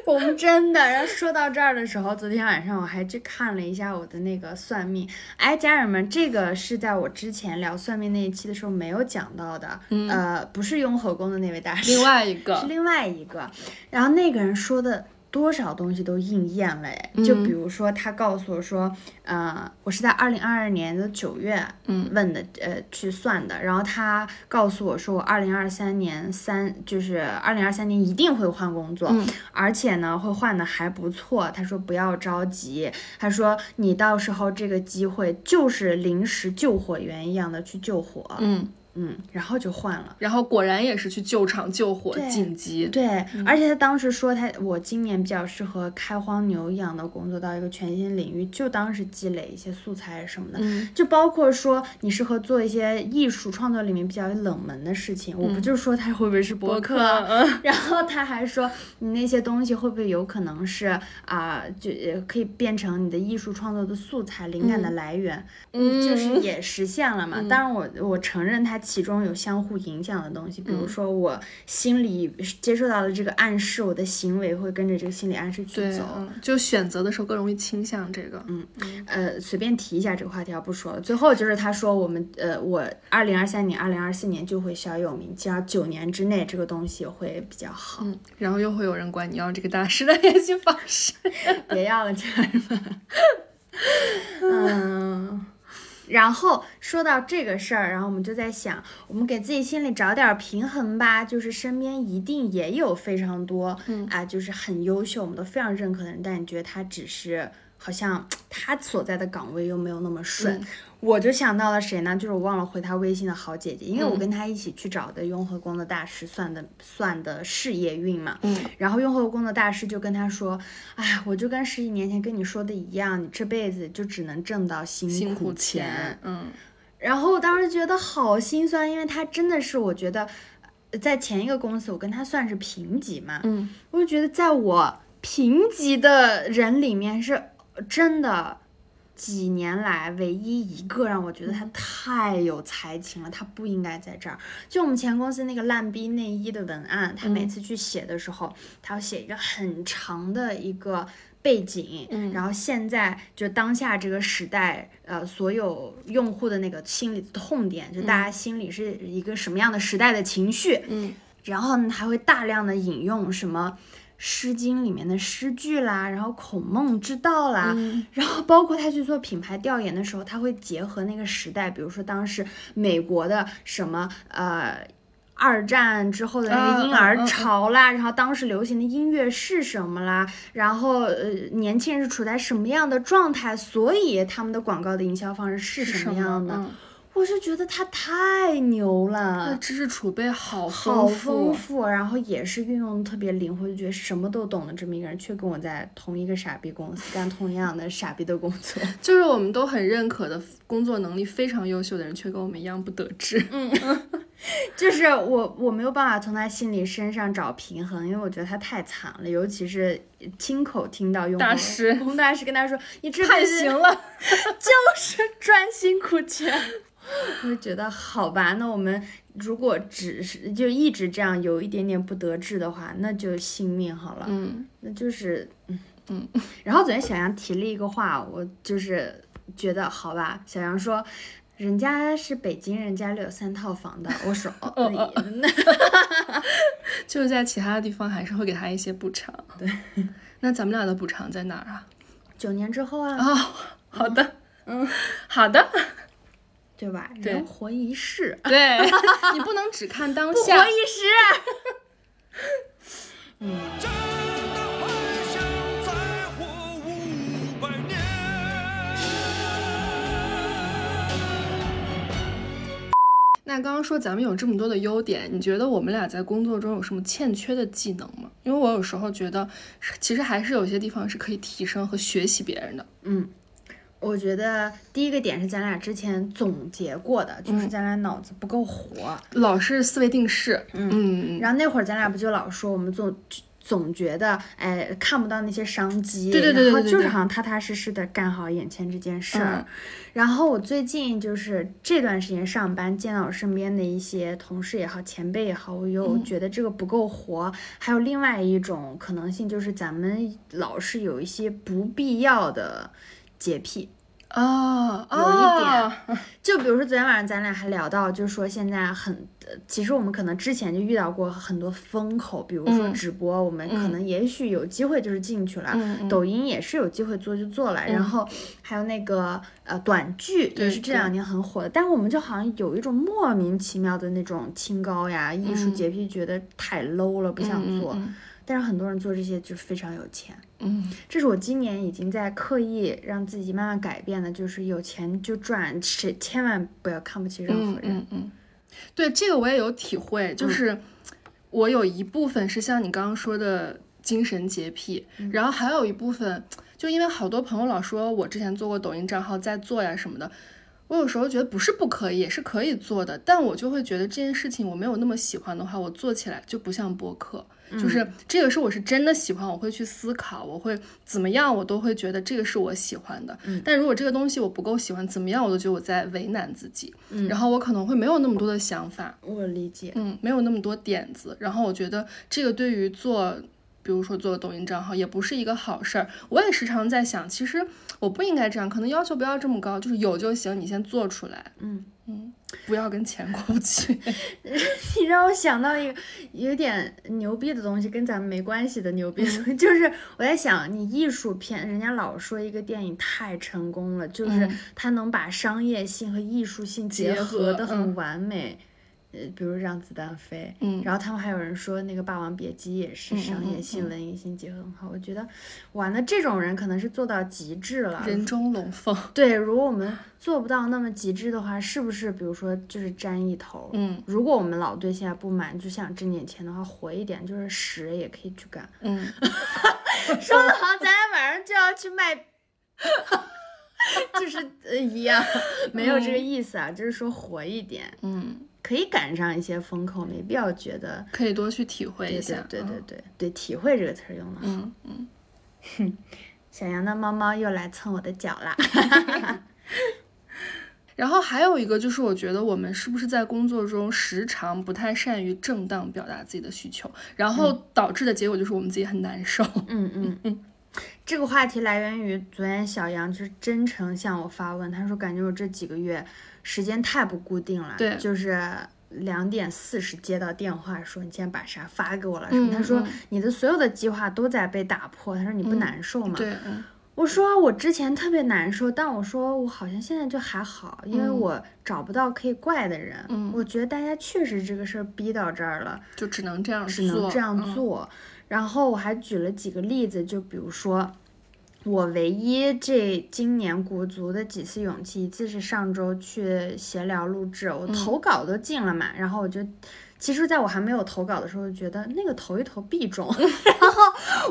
我们真的，然后说到这儿的时候，昨天晚上我还去看了一下我的那个算命。哎，家人们，这个是在我之前聊算命那一期的时候没有讲到的，呃，不是雍和宫的那位大师，另外一个是个，另外一个。然后那个人说的多少东西都应验了，哎，就比如说他告诉我说，呃，我是在二零二二年的九月，嗯。问的，呃，去算的。然后他告诉我说，我二零二三年三，就是二零二三年一定会换工作，嗯。而且呢会换的还不错。他说不要着急，他说你到时候这个机会就是临时救火员一样的去救火，嗯，嗯，然后就换了。然后果然也是去救场救火紧急。对，而且他当时说他我今年比较适合开荒牛一样的工作到一个全新领域，就当是积累一些素材什么的，嗯就包括说你适合做一些艺术创作里面比较冷门的事情。我不就说他会不会是博客？嗯 然后他还说你那些东西会不会有可能是啊、就也可以变成你的艺术创作的素材、灵感的来源？嗯就是也实现了嘛。当然我我承认它其中有相互影响的东西，比如说我心里接受到了这个暗示，我的行为会跟着这个心理暗示去，走。嗯就选择的时候更容易倾向这个。嗯，呃，随便提一下这个话题啊，不说了。最后就是他说我们呃，我二零二三年、二零二四年就会小有名气，然后九年之内这个东西会比较好。嗯，然后又会有人管你要这个大师的联系方式。别要了，家人们。嗯，然后说到这个事儿，然后我们就在想，我们给自己心里找点儿平衡吧。就是身边一定也有非常多，嗯啊，就是很优秀，我们都非常认可的人，但你觉得他只是好像 他所在的岗位又没有那么顺。嗯我就想到了谁呢？就是我忘了回他微信的好姐姐，因为我嗯跟他一起去找的雍和宫的大师算的算的事业运嘛。嗯然后雍和宫的大师就跟他说：“哎，我就跟十几年前跟你说的一样，你这辈子就只能挣到辛辛苦苦钱。嗯然后我当时觉得好心酸，因为他真的是我觉得，呃在前一个公司我跟他算是平级嘛，嗯我就觉得在我平级的人里面是真的。几年来，唯一一个让我觉得他太有才情了，他不应该在这儿。就我们前公司那个烂逼内衣的文案，他每次去写的时候，他要写一个很长的一个背景，嗯然后现在就当下这个时代，呃，所有用户的那个心理的痛点，就大家心里是一个什么样的时代的情绪，嗯然后呢，还会大量的引用什么。《诗经》里面的诗句啦，然后孔孟之道啦，嗯然后包括他去做品牌调研的时候，他会结合那个时代，比如说当时美国的什么呃。二战之后的那个婴儿潮啦，然后当时流行的音乐是什么啦，然后呃年轻人是处在什么样的状态，所以他们的广告的营销方式是是什么样的？嗯我是觉得他太牛了，知识储备好好丰丰富，然后也是运用特别灵活，就觉得什么都懂的这么一个人，却跟我在同一个傻逼公司干同样的傻逼的工作。就是我们都很认可的工作能力非常优秀的人，却跟我们一样不得志。嗯 就是我我没有办法从他心里身上找平衡，因为我觉得他太惨了，尤其是亲口听到用大师洪大师跟他说：“你这太行了，就是专心苦钱。”我就觉得好吧，那我们如果只是就一直这样有一点点不得志的话，那就信命好了。嗯那就是嗯嗯。然后昨天小杨提了一个话，我就是觉得好吧。小杨说，人家是北京人，家里有三套房的。我说 哦，那 就是在其他的地方还是会给他一些补偿。对，那咱们俩的补偿在哪儿啊？九年之后啊，哦，好的，嗯，好的，对吧？人活一世，对 你不能只看当下，活一时。那刚刚说咱们有这么多的优点，你觉得我们俩在工作中有什么欠缺的技能吗？因为我有时候觉得，其实还是有些地方是可以提升和学习别人的。嗯，我觉得第一个点是咱俩之前总结过的，就是咱俩脑子不够活。老是思维定式，嗯嗯然后那会儿咱俩不就老说我们总总觉得哎看不到那些商机，对对对对对对然后就是好像踏踏实实的干好眼前这件事儿。嗯然后我最近就是这段时间上班，见到我身边的一些同事也好，前辈也好，我有嗯觉得这个不够活。还有另外一种可能性，就是咱们老是有一些不必要的洁癖。啊，有一点啊 就比如说昨天晚上咱俩还聊到，就是说现在很，呃其实我们可能之前就遇到过很多风口，比如说嗯直播，我们可能也许有机会就是进去了，抖音也是有机会做就做了，然后还有那个呃短剧也是这两年很火的，但我们就好像有一种莫名其妙的那种清高呀、艺术嗯洁癖，觉得太 low 了，不想做。嗯但是很多人做这些就非常有钱。嗯这是我今年已经在刻意让自己慢慢改变的，就是有钱就赚，谁千万不要看不起任何嗯人。嗯嗯，对这个我也有体会，就是我有一部分是像你刚刚说的精神洁癖，然后还有一部分就因为好多朋友老说我之前做过抖音账号在做呀什么的。我有时候觉得不是不可以，也是可以做的，但我就会觉得这件事情我没有那么喜欢的话，我做起来就不像播客。就是这个是我是真的喜欢，我会去思考，我会怎么样，我都会觉得这个是我喜欢的。但如果这个东西我不够喜欢，怎么样我都觉得我在为难自己。然后我可能会没有那么多的想法，我理解。嗯，没有那么多点子。然后我觉得这个对于做，比如说做抖音账号，也不是一个好事儿。我也时常在想，其实我不应该这样，可能要求不要这么高，就是有就行，你先做出来。嗯嗯，不要跟钱过不去。你让我想到一个有点牛逼的东西，跟咱们没关系的牛逼就是我在想，你艺术片，人家老说一个电影太成功了，就是嗯它能把商业性和艺术性结结合合的很嗯完美。呃，比如让子弹飞，嗯然后他们还有人说那个《霸王别姬》也是商业嗯性、文艺性结合很好。我觉得，哇，那这种人可能是做到极致了。人中龙凤。对，如果我们做不到那么极致的话，是不是比如说就是沾一头？嗯如果我们老对现在不满，就想挣点钱的话，活一点，就是屎也可以去干。嗯，说的好，咱俩晚上就要去卖，就是呃一样，没有这个意思啊，就是说活一点，嗯，可以赶上一些风口，没必要觉得。可以多去体会一下对。对对嗯对对，体会这个词儿用的好。嗯嗯。小羊的猫猫又来蹭我的脚啦。然后还有一个就是，我觉得我们是不是在工作中时常不太善于正当表达自己的需求，然后导致的结果就是我们自己很难受。嗯嗯嗯。这个话题来源于昨天小杨就是真诚向我发问，他说感觉我这几个月时间太不固定了，对就是两点四十接到电话说你今天把啥发给我了什么，嗯他说嗯你的所有的计划都在被打破，他说你不难受吗？对，嗯我说我之前特别难受，但我说我好像现在就还好，因为嗯我找不到可以怪的人，嗯我觉得大家确实这个事儿逼到这儿了。就只能这样只能这样嗯做。然后我还举了几个例子，就比如说，我唯一这今年鼓足的几次勇气，一次是上周去闲聊录制，我嗯投稿都进了嘛，然后我就。其实，在我还没有投稿的时候，觉得那个投一投必中，然后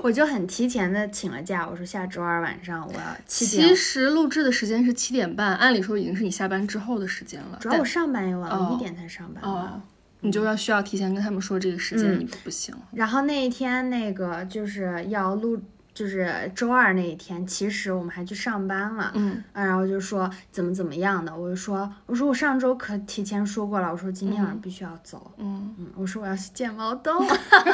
我就很提前的请了假，我说下周二晚上我要七点其实录制的时间是七点半，按理说已经是你下班之后的时间了。主要我上班也晚，我哦一点才上班嘛。哦，你就要需要提前跟他们说这个时间，嗯你不行。然后那一天那个就是要录，就是周二那一天，其实我们还去上班了。嗯。啊，然后就说怎么怎么样的，我就说，我说我上周可提前说过了，我说今天晚上必须要走，嗯。嗯，我说我要去见毛豆，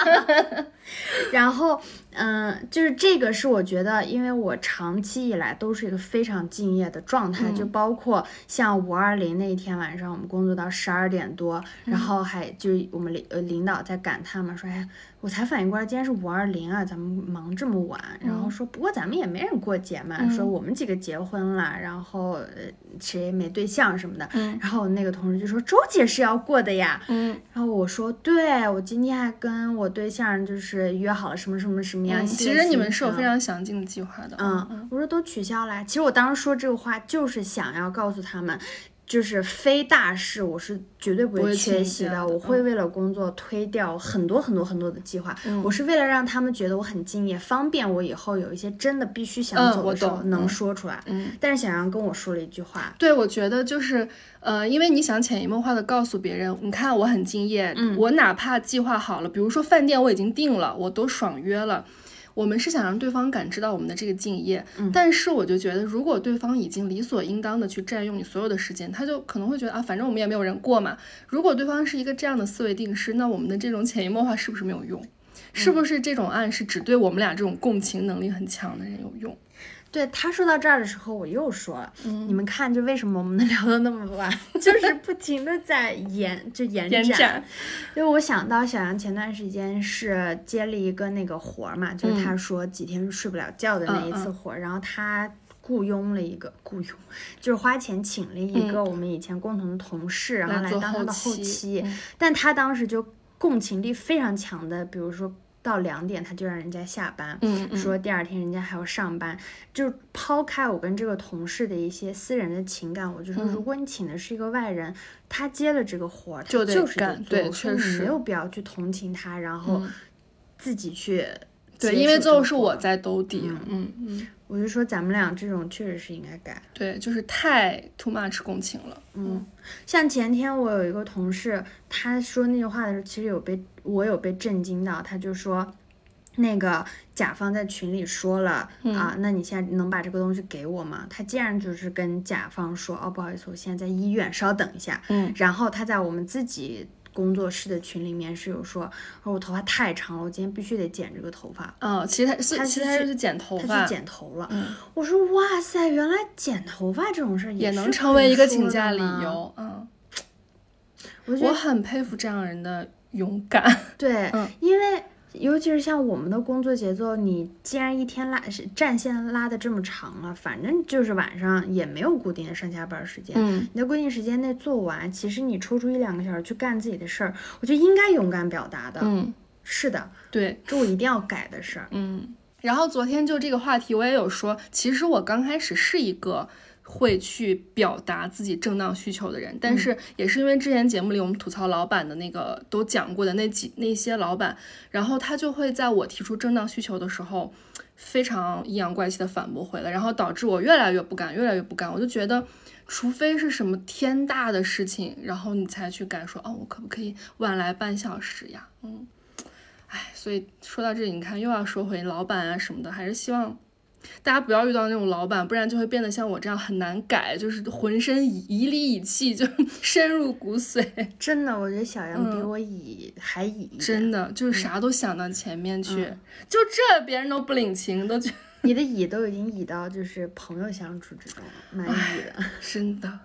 然后，嗯，就是这个是我觉得，因为我长期以来都是一个非常敬业的状态，就包括像五二零那一天晚上，我们工作到十二点多，然后还就我们领呃领导在感叹嘛，说哎，我才反应过来今天是五二零啊，咱们忙这么晚，然后说不过咱们也没人过节嘛，说我们几个结婚了，然后呃谁也没对象什么的，嗯然后我那个同事就说周姐是要过的呀，嗯然后我说，对我今天还跟我对象就是约好了什么什么什么样其实你们是有非常详尽的计划的。嗯，我说都取消了。其实我当时说这个话就是想要告诉他们，就是非大事，我是绝对不不会会缺席的。的我会嗯为了工作推掉很多很多很多的计划。我是为了让他们觉得我很敬业，方便我以后有一些真的必须想嗯我走的时候能说出来。嗯但是小杨跟我说了一句话，对，我觉得就是，呃，因为你想潜移默化的告诉别人，你看我很敬业，嗯我哪怕计划好了，比如说饭店我已经定了，我都爽约了。我们是想让对方感知到我们的这个敬业，嗯但是我就觉得，如果对方已经理所应当的去占用你所有的时间，他就可能会觉得啊，反正我们也没有人过嘛。如果对方是一个这样的思维定式，那我们的这种潜移默化是不是没有用？是不是这种暗示只对我们俩这种共情能力很强的人有用？对他说到这儿的时候，我又说了，你们看，就为什么我们能聊到那么晚，就是不停的在延，就延延展因为我想到小杨前段时间是接了一个那个活儿嘛，就是他说几天睡不了觉的那一次活儿，然后他。雇佣了一个雇佣，就是花钱请了一个我们以前共同的同事，然后来当他的后期但他当时就共情力非常强的，比如说到两点他就让人家下班，嗯嗯。说第二天人家还要上班，就抛开我跟这个同事的一些私人的情感，我就说，如果你请的是一个外人，他接了这个活儿，就得就是干确实没有必要去同情他，然后自己去对，因为最后是我在兜底，嗯嗯，我就说咱们俩这种确实是应该改。对，就是太 too much 共情了，嗯，像前天我有一个同事，他说那句话的时候，其实有被我有被震惊到。他就说，那个甲方在群里说了、啊，那你现在能把这个东西给我吗？他竟然就是跟甲方说，哦，不好意思，我现在在医院，稍等一下。嗯，然后他在我们自己工作室的群里面是有说，说我头发太长了，我今天必须得剪这个头发。嗯，其实他是他其实他是剪头发他去，剪头了，嗯我说哇塞，原来剪头发这种事儿也是能成为一个请假理。由，嗯，我我很佩服这样人的勇敢，对，嗯因为尤其是像我们的工作节奏，你既然一天拉是战线拉的这么长了，反正就是晚上也没有固定的上下班时间，嗯你在规定时间内做完，其实你抽出一两个小时去干自己的事儿，我觉得应该勇敢表达的。嗯，是的，对，这我一定要改的事儿。嗯。然后昨天就这个话题，我也有说，其实我刚开始是一个会去表达自己正当需求的人，但是也是因为之前节目里我们吐槽老板的那个都讲过的那几那些老板，然后他就会在我提出正当需求的时候，非常阴阳怪气的反驳回来，然后导致我越来越不敢，越来越不敢，我就觉得。除非是什么天大的事情，然后你才去敢说哦，我可不可以晚来半小时呀？嗯，哎，所以说到这里，你看又要说回老板啊什么的，还是希望大家不要遇到那种老板，不然就会变得像我这样很难改，就是浑身以以理以气，就深入骨髓。真的，我觉得小杨比我乙、还乙一点。嗯真的就是啥都想到前面去，就这别人都不领情，都觉得你的以都已经以到就是朋友相处之中蛮乙的。真的。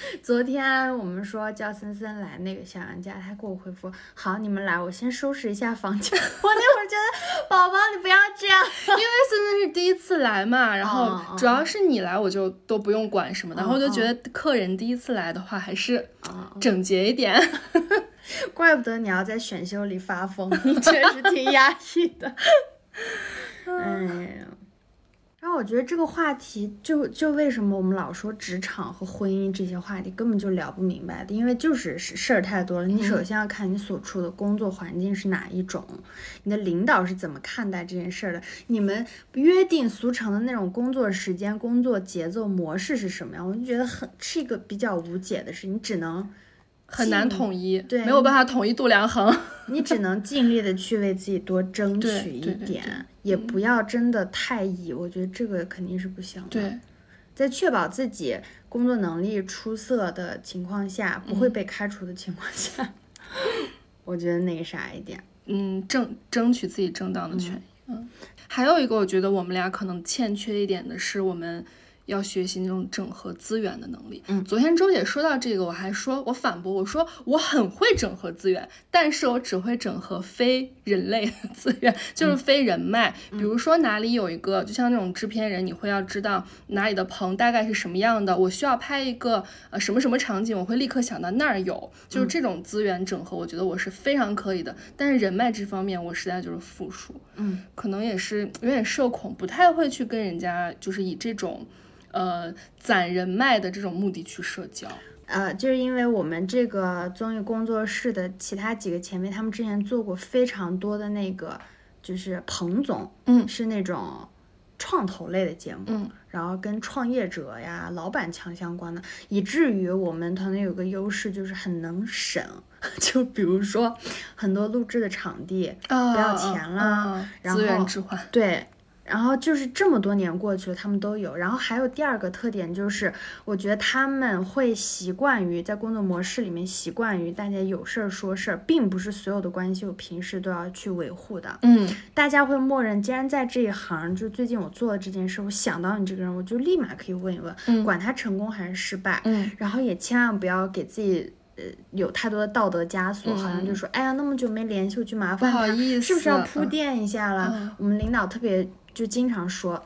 昨天我们说叫森森来那个小杨家，他给我回复好，你们来，我先收拾一下房间。我那会儿觉得宝宝你不要这样。因为森森是第一次来嘛，然后主要是你来，我就都不用管什么的，然后我就哦觉得客人第一次来的话，还是哦整洁一点。怪不得你要在选秀里发疯，你确实挺压抑的。哎呀，然后我觉得这个话题就就为什么我们老说职场和婚姻这些话题根本就聊不明白的，因为就是事事儿太多了。你首先要看你所处的工作环境是哪一种，你的领导是怎么看待这件事儿的，你们约定俗成的那种工作时间、工作节奏模式是什么样，我就觉得很是一个比较无解的事，你只能。很难统一，对没有办法统一度量衡。你只能尽力的去为自己多争取一点，也不要真的太以，我觉得这个肯定是不行的。对，在确保自己工作能力出色的情况下，不嗯会被开除的情况下，我觉得那个啥一点。嗯，争争取自己正当的权益。嗯，还有一个我觉得我们俩可能欠缺一点的是，我们要学习那种整合资源的能力。嗯昨天周姐说到这个，我还说我反驳我说我很会整合资源，但是我只会整合非人类的资源，就是非人脉。比如说哪里有一个，就像那种制片人，你会要知道哪里的棚大概是什么样的，我需要拍一个呃什么什么场景，我会立刻想到那儿有，就是这种资源整合，我觉得我是非常可以的。但是人脉这方面，我实在就是负数。嗯，可能也是有点社恐，不太会去跟人家就是以这种呃攒人脉的这种目的去社交。呃，就是因为我们这个综艺工作室的其他几个前辈，他们之前做过非常多的那个，就是彭总，嗯是那种创投类的节目，嗯然后跟创业者呀、老板强相关的，以至于我们团队有个优势，就是很能省。就比如说很多录制的场地，啊不要钱啦啊然资源后置换。对，然后就是这么多年过去了，他们都有。然后还有第二个特点就是，我觉得他们会习惯于在工作模式里面习惯于大家有事儿说事儿，并不是所有的关系我平时都要去维护的。嗯大家会默认，既然在这一行，就最近我做了这件事，我想到你这个人，我就立马可以问一问，嗯管他成功还是失败。嗯然后也千万不要给自己。呃，有太多的道德枷锁，好像就说，哎呀，那么久没联系，我去麻烦嗯不好他，意是不是要铺垫一下了？嗯我们领导特别就经常说，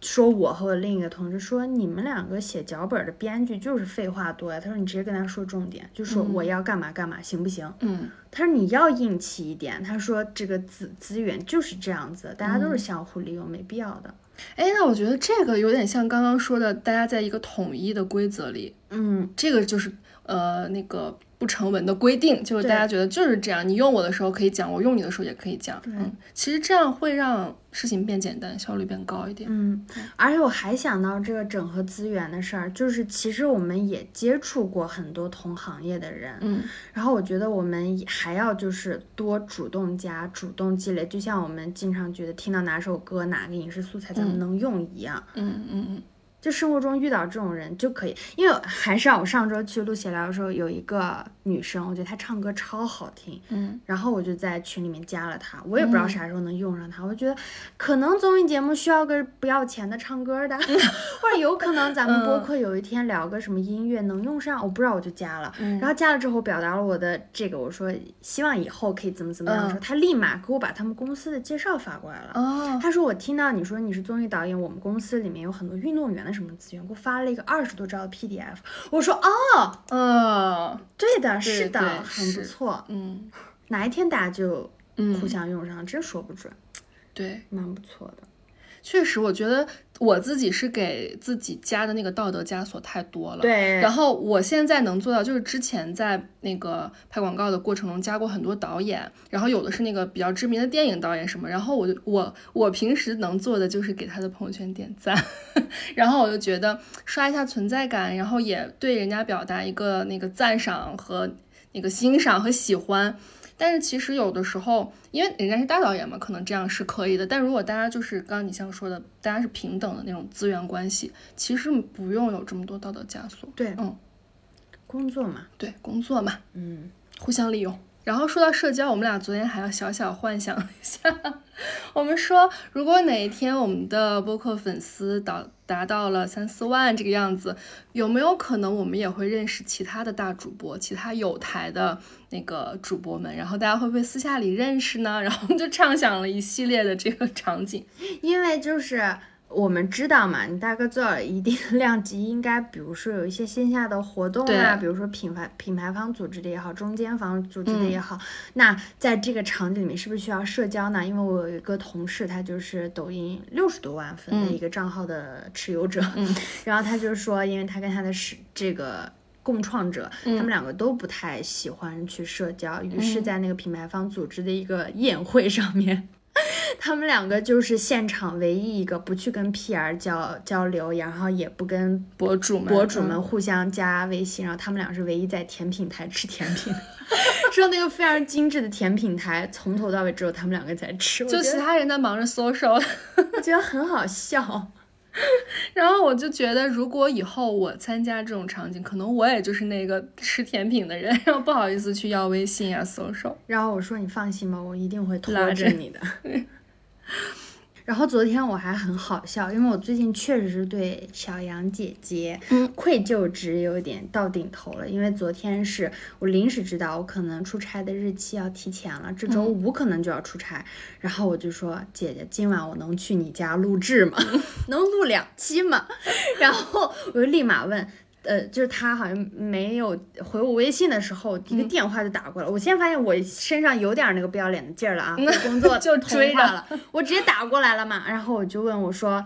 说我和我另一个同事说，你们两个写脚本的编剧就是废话多呀。他说你直接跟他说重点，就说我要干嘛干嘛，行不行？嗯他说你要硬气一点。他说这个资资源就是这样子，大家都是嗯相互利用，没必要的。哎，那我觉得这个有点像刚刚说的，大家在一个统一的规则里，嗯，这个就是呃那个不成文的规定，就是大家觉得就是这样，你用我的时候可以讲，我用你的时候也可以讲。嗯，其实这样会让事情变简单，效率变高一点。嗯，而且我还想到这个整合资源的事儿，就是其实我们也接触过很多同行业的人，嗯然后我觉得我们也还要就是多主动加、主动积累，就像我们经常觉得听到哪首歌、哪个影视素材咱们嗯能用一样。嗯嗯嗯就生活中遇到这种人就可以，因为还是啊，我上周去录闲聊的时候，有一个女生，我觉得她唱歌超好听，嗯。然后我就在群里面加了她，我也不知道啥时候能用上她，我觉得可能综艺节目需要个不要钱的唱歌的，或者有可能咱们播客有一天聊个什么音乐能用上，我不知道我就加了，嗯。然后加了之后表达了我的这个，我说希望以后可以怎么怎么样的时候，嗯。她立马给我把他们公司的介绍发过来了。哦，他说：“我听到你说你是综艺导演，我们公司里面有很多运动员的什么资源，给我发了一个二十多兆的 PDF。我说：哦，呃，对的，是的，对很不错。嗯哪一天大家就嗯，互相用上，真说不准，对，蛮不错的。确实，我觉得我自己是给自己加的那个道德枷锁太多了。。对，然后我现在能做到，就是之前在那个拍广告的过程中加过很多导演，然后有的是那个比较知名的电影导演什么，然后我就我我平时能做的就是给他的朋友圈点赞，然后我就觉得刷一下存在感，然后也对人家表达一个那个赞赏和那个欣赏和喜欢。但是其实有的时候，因为人家是大导演嘛，可能这样是可以的。但如果大家就是刚刚你像说的，大家是平等的那种资源关系，其实不用有这么多道德枷锁。对，嗯，工作嘛，对，工作嘛，嗯，互相利用。然后说到社交，我们俩昨天还要小小幻想一下，我们说如果哪一天我们的播客粉丝达达到了三四万这个样子，有没有可能我们也会认识其他的大主播，其他有台的那个主播们？然后大家会不会私下里认识呢？然后就畅想了一系列的这个场景。因为就是。我们知道嘛，你大概做到一定的量级，应该比如说有一些线下的活动啊，对比如说品牌品牌方组织的也好，中间方组织的嗯也好，那在这个场景里面是不是需要社交呢？因为我有一个同事，他就是抖音六十多万粉的嗯一个账号的持有者，嗯然后他就说，因为他跟他的是这个。共创者，他们两个都不太喜欢去社交，于是，嗯在那个品牌方组织的一个宴会上面，他们两个就是现场唯一一个不去跟 PR 交交流，然后也不跟博主们，博主们嗯互相加微信，然后他们俩是唯一在甜品台吃甜品的，说那个非常精致的甜品台，从头到尾只有他们两个在吃，就其他人在忙着 social。我觉得很好笑。然后我就觉得，如果以后我参加这种场景，可能我也就是那个吃甜品的人，然后不好意思去要微信啊、搜手。然后我说你放心吧，我一定会拖着你的。然后昨天我还很好笑，因为我最近确实是对小杨姐姐嗯愧疚值有点到顶头了。因为昨天是我临时知道我可能出差的日期要提前了，这周五可能就要出差，然后我就说姐姐，今晚我能去你家录制吗？能录两期吗？然后我就立马问。呃，就是他好像没有回我微信的时候，一个嗯电话就打过来。我现在发现我身上有点那个不要脸的劲儿了啊，被工作就同追着化了，我直接打过来了嘛。然后我就问我说，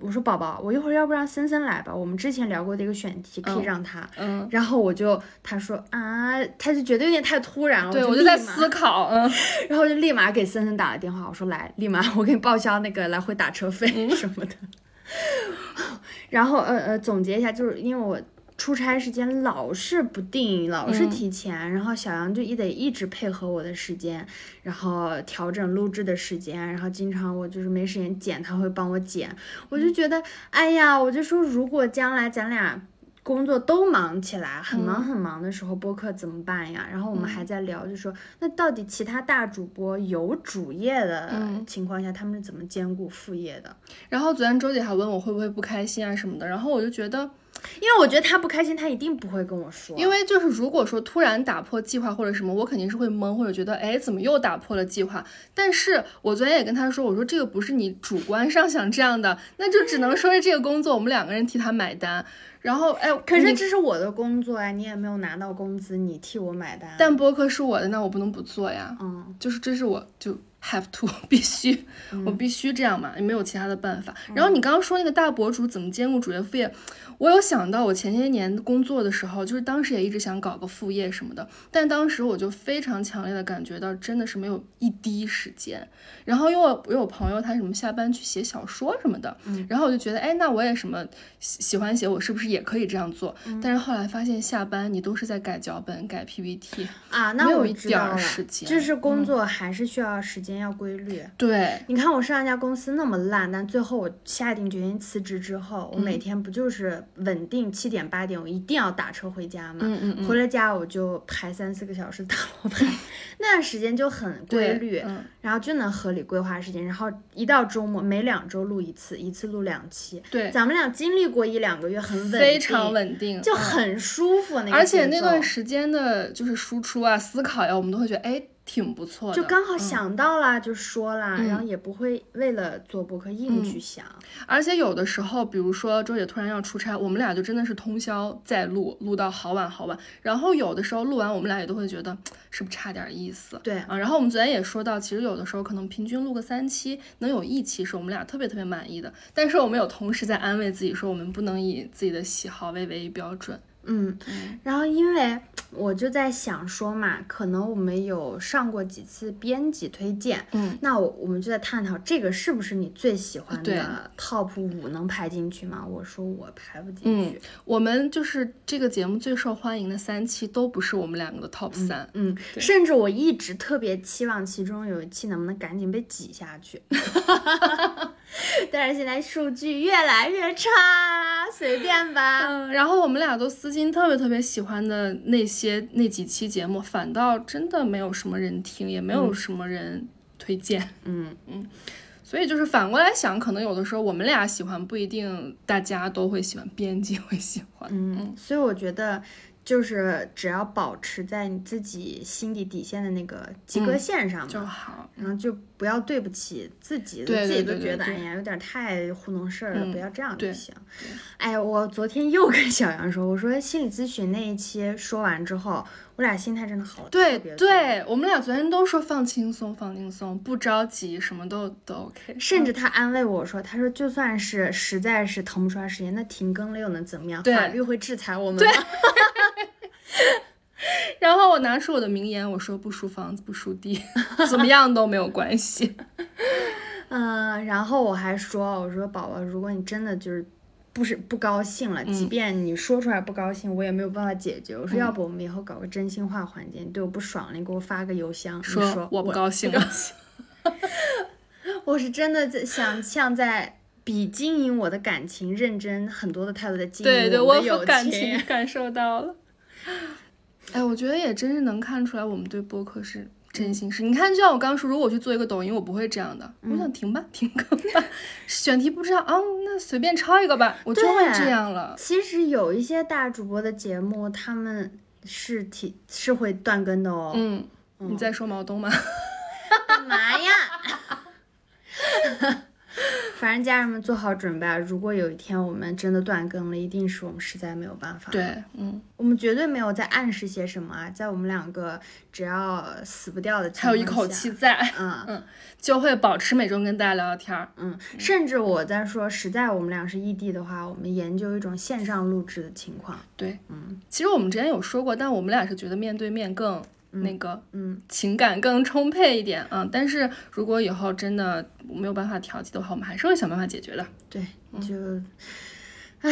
我说宝宝，我一会儿要不让森森来吧？我们之前聊过的一个选题可以嗯让他。嗯，然后我就他说啊，他就觉得有点太突然了，对，我我就在思考，嗯，然后就立马给森森打了电话，我说来，立马我给你报销那个来回打车费嗯什么的。然后呃呃，总结一下，就是因为我出差时间老是不定，老是嗯提前，然后小杨就一得一直配合我的时间，然后调整录制的时间，然后经常我就是没时间剪，他会帮我剪，我就觉得，哎呀，我就说如果将来咱俩。工作都忙起来，很忙很忙的时候，播客怎么办呀？然后我们还在聊，就说那到底其他大主播有主业的嗯情况下，他们是怎么兼顾副业的？然后昨天周姐还问我会不会不开心啊什么的，然后我就觉得，因为我觉得他不开心，他一定不会跟我说。因为就是如果说突然打破计划或者什么，我肯定是会懵，或者觉得哎怎么又打破了计划。但是我昨天也跟他说，我说这个不是你主观上想这样的，那就只能说是这个工作我们两个人替他买单。然后哎，可是这是我的工作呀，你也没有拿到工资，你替我买单。但播客是我的，那我不能不做呀。嗯，就是这是我就 have to 必须，我必须这样嘛，也没有其他的办法。然后你刚刚说那个大博主怎么兼顾主业副业，我有想到我前些年工作的时候，就是当时也一直想搞个副业什么的，但当时我就非常强烈的感觉到真的是没有一滴时间。然后因为我我有朋友他什么下班去写小说什么的，然后我就觉得哎，那我也什么喜喜欢写，我是不是也可以这样做？但是后来发现下班你都是在改脚本、改 PPT，啊，那没有我一点时间就是工作还是需要时间，要规律。对。你看我上一家公司那么烂，但最后我下定决心辞职之后，我嗯每天不就是稳定七点八点，我一定要打车回家嘛。嗯嗯嗯回了家我就排三四个小时打罗盘，那段时间就很规律，嗯然后就能合理规划时间。然后一到周末，每两周录一次，一次录两期。对，咱们俩经历过一两个月很稳定，非常稳定，就嗯很舒服那个而且那段时间的就是输出啊、思考呀，我们都会觉得哎挺不错的，就刚好嗯想到啦，就说啦，嗯然后也不会为了做播客硬去想。而且有的时候，比如说周姐突然要出差，我们俩就真的是通宵在录，录到好晚好晚。然后有的时候录完，我们俩也都会觉得是不是差点意思。对啊，然后我们昨天也说到，其实有的时候可能平均录个三期，能有一期是我们俩特别特别满意的。但是我们有同时在安慰自己说，我们不能以自己的喜好为唯一标准。嗯，然后因为我就在想说嘛，可能我们有上过几次编辑推荐，嗯，那我我们就在探讨这个是不是你最喜欢的 top 五能排进去吗？我说我排不进嗯去。我们就是这个节目最受欢迎的三期都不是我们两个的 top 三。嗯，甚至我一直特别期望其中有一期能不能赶紧被挤下去，但是现在数据越来越差，随便吧。嗯，然后我们俩都私心特别特别喜欢的那些那几期节目，反倒真的没有什么人听，也没有什么人推荐。嗯嗯所以就是反过来想，可能有的时候我们俩喜欢不一定大家都会喜欢，编辑会喜欢。嗯，所以我觉得。就是只要保持在你自己心底底线的那个及格线上嘛，就好。然后就不要对不起自己，对自己都觉得对哎呀有点太糊弄事儿了，嗯不要这样就行。哎，我昨天又跟小杨说，我说心理咨询那一期说完之后，我俩心态真的好了对对，我们俩昨天都说放轻松，放轻松，不着急，什么都都 OK。甚至他安慰我说，他说就算是实在是腾不出来时间，那停更了又能怎么样？法律会制裁我们吗？然后我拿出我的名言，我说不输房子不输地，怎么样都没有关系。嗯，然后我还说，我说宝宝，如果你真的就是不是不高兴了，即便你说出来不高兴，我也没有办法解决。我说，要不我们以后搞个真心话环节，你对我不爽了，你给我发个邮箱，你说我不高兴了。我是真的在想像在比经营我的感情认真很多的态度在经营对对，我的友感情感受到了。哎，我觉得也真是能看出来，我们对播客是真心是。你看，就像我刚说，如果我去做一个抖音，我不会这样的。我想停吧，停更吧。选题不知道啊，那随便抄一个吧，我就会这样了。其实有一些大主播的节目，他们是挺是会断更的哦。嗯，你在说毛东吗？干嘛呀？反正家人们做好准备啊！如果有一天我们真的断更了，一定是我们实在没有办法。，对，嗯，我们绝对没有在暗示些什么啊，在我们两个只要死不掉的情况还有一口气，在，嗯就会保持每周跟大家聊聊天儿。嗯，甚至我在说，实在我们俩是异地的话，我们研究一种线上录制的情况。对，嗯，其实我们之前有说过，但我们俩是觉得面对面更那个，嗯，情感更充沛一点啊。但是如果以后真的没有办法调剂的话，我们还是会想办法解决的。对，就，唉，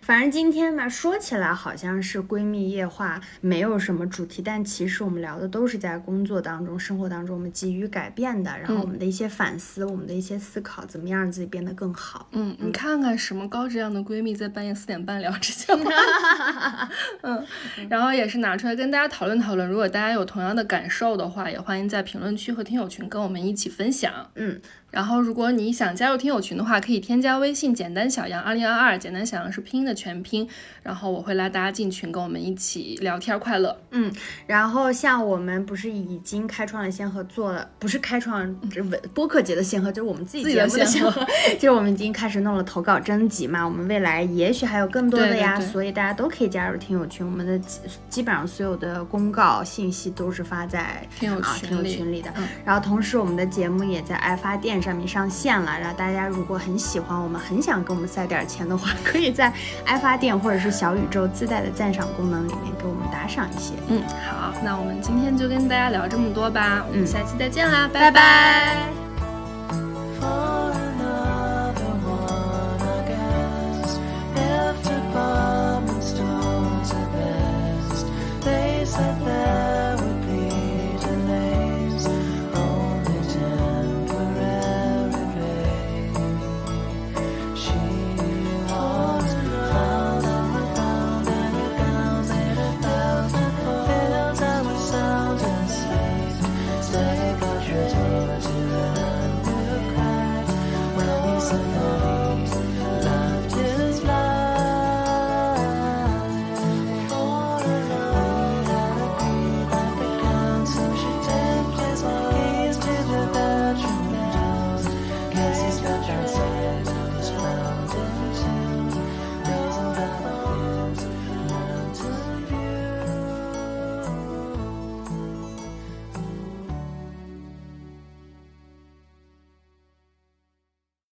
反正今天吧，说起来好像是闺蜜夜话，没有什么主题，但其实我们聊的都是在工作当中、生活当中我们急于改变的，然后我们的一些反思，我们的一些思考，怎么样让自己变得更好。嗯，你看看什么高质量的闺蜜在半夜四点半聊这些话，嗯，然后也是拿出来跟大家讨论讨论。如果大家有同样的感受的话，也欢迎在评论区和听友群跟我们一起分享。嗯，然后如果你想加入听友群的话，可以添加微信“简单小杨二零二二”，简单小杨是拼音的全拼，然后我会拉大家进群，跟我们一起聊天快乐。嗯然后像我们不是已经开创了先河，做了不是开创这文播客节的先河，就是我们自己节目的先河就是我们已经开始弄了投稿征集嘛，我们未来也许还有更多的呀，对对对所以大家都可以加入听友群，我们的基基本上所有的公告信息都是发在听友啊听友群里群里的。嗯然后同时我们的节目也在爱发电上面上线了，然后大家如果很喜欢我们，很想给我们塞点钱的话，可以在爱发电或者是小宇宙自带的赞赏功能里面给我们打赏一些。嗯，好，那我们今天就跟大家聊这么多吧，我们嗯下期再见啦，拜拜拜 For another one, I guess. If department stores are best, they said that.